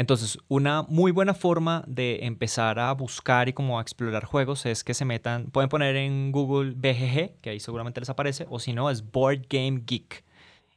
Entonces, una muy buena forma de empezar a buscar y como a explorar juegos es que se metan, pueden poner en Google BGG, que ahí seguramente les aparece, o si no, es Board Game Geek.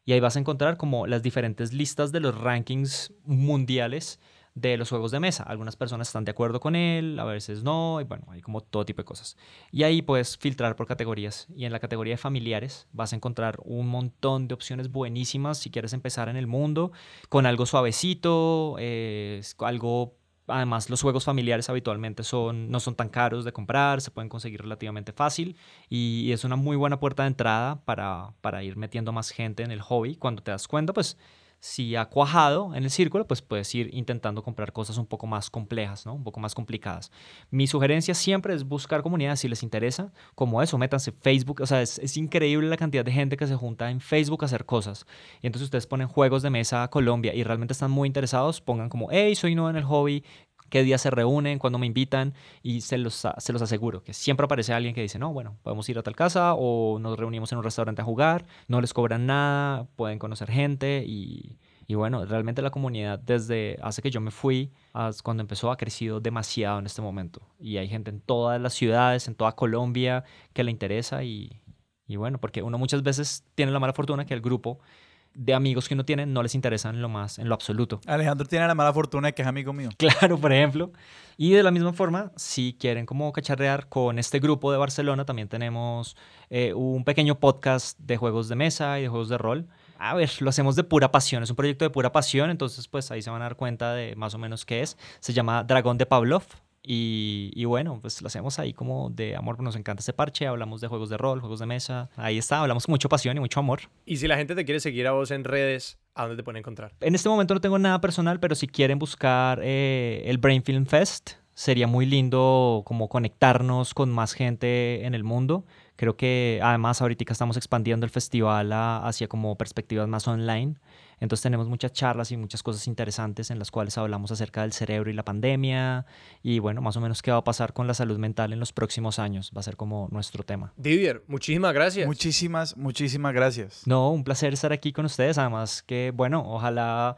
Y ahí vas a encontrar como las diferentes listas de los rankings mundiales de los juegos de mesa. Algunas personas están de acuerdo con él, a veces no, y bueno, hay como todo tipo de cosas. Y ahí puedes filtrar por categorías. Y en la categoría de familiares vas a encontrar un montón de opciones buenísimas si quieres empezar en el mundo con algo suavecito, eh, algo... Además, los juegos familiares habitualmente son, no son tan caros de comprar, se pueden conseguir relativamente fácil y es una muy buena puerta de entrada para, para ir metiendo más gente en el hobby. Cuando te das cuenta, pues si ha cuajado en el círculo, pues puedes ir intentando comprar cosas un poco más complejas, ¿no? Un poco más complicadas. Mi sugerencia siempre es buscar comunidades si les interesa, como eso, métanse Facebook, o sea, es, es, increíble la cantidad de gente que se junta en Facebook a hacer cosas. Y entonces ustedes ponen juegos de mesa a Colombia y realmente están muy interesados, pongan como, hey, soy nuevo en el hobby, qué días se reúnen, cuándo me invitan y se los, se los aseguro que siempre aparece alguien que dice, no, bueno, podemos ir a tal casa o nos reunimos en un restaurante a jugar, no les cobran nada, pueden conocer gente y, y bueno, realmente la comunidad desde hace que yo me fui, cuando empezó, ha crecido demasiado en este momento. Y hay gente en todas las ciudades, en toda Colombia, que le interesa y, y bueno, porque uno muchas veces tiene la mala fortuna que el grupo de amigos que uno tiene no les interesan lo más, en lo absoluto. Alejandro tiene la mala fortuna de que es amigo mío. Claro, por ejemplo. Y de la misma forma, si quieren como cacharrear con este grupo de Barcelona, también tenemos eh, un pequeño podcast de juegos de mesa y de juegos de rol. A ver, lo hacemos de pura pasión, es un proyecto de pura pasión, entonces pues ahí se van a dar cuenta de más o menos qué es. Se llama Dragón de Pavlov, y, y, bueno, pues lo hacemos ahí como de amor, nos encanta ese parche, hablamos de juegos de rol, juegos de mesa, ahí está, hablamos con mucha pasión y mucho amor. Y si la gente te quiere seguir a vos en redes, ¿a dónde te pueden encontrar? En este momento no tengo nada personal, pero si quieren buscar eh, el Brain Film Fest, sería muy lindo como conectarnos con más gente en el mundo. Creo que además ahorita estamos expandiendo el festival a, hacia como perspectivas más online. Entonces tenemos muchas charlas y muchas cosas interesantes en las cuales hablamos acerca del cerebro y la pandemia y bueno, más o menos qué va a pasar con la salud mental en los próximos años. Va a ser como nuestro tema. Didier, muchísimas gracias. Muchísimas, muchísimas gracias. No, un placer estar aquí con ustedes. Además que bueno, ojalá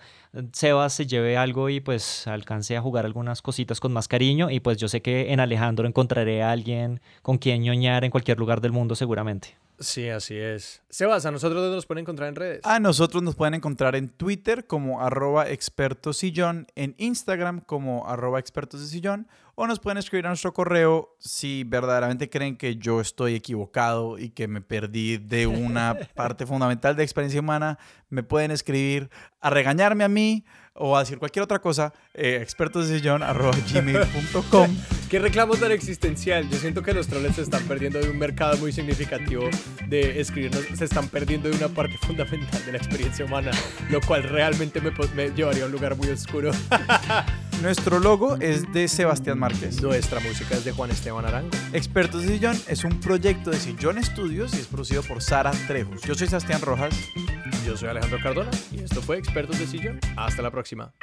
Sebas se lleve algo y pues alcance a jugar algunas cositas con más cariño y pues yo sé que en Alejandro encontraré a alguien con quien ñoñar en cualquier lugar del mundo seguramente. Sí, así es. Sebas, ¿a nosotros dónde nos pueden encontrar en redes? A nosotros nos pueden encontrar en Twitter como arroba expertosillón, en Instagram como arroba expertos de sillón, o nos pueden escribir a nuestro correo si verdaderamente creen que yo estoy equivocado y que me perdí de una parte fundamental de experiencia humana. Me pueden escribir a regañarme a mí o a decir cualquier otra cosa, eh, expertosdesillón.gmail.com. ¿Qué reclamo tan existencial? Yo siento que los troles se están perdiendo de un mercado muy significativo de escribirnos, se están perdiendo de una parte fundamental de la experiencia humana, lo cual realmente me, me llevaría a un lugar muy oscuro. Nuestro logo es de Sebastián Márquez. Nuestra música es de Juan Esteban Arango. Expertos de Sillón es un proyecto de Sillón Studios y es producido por Sara Trejos. Yo soy Sebastián Rojas. Yo soy Alejandro Cardona y esto fue Expertos de Sillón. Hasta la próxima.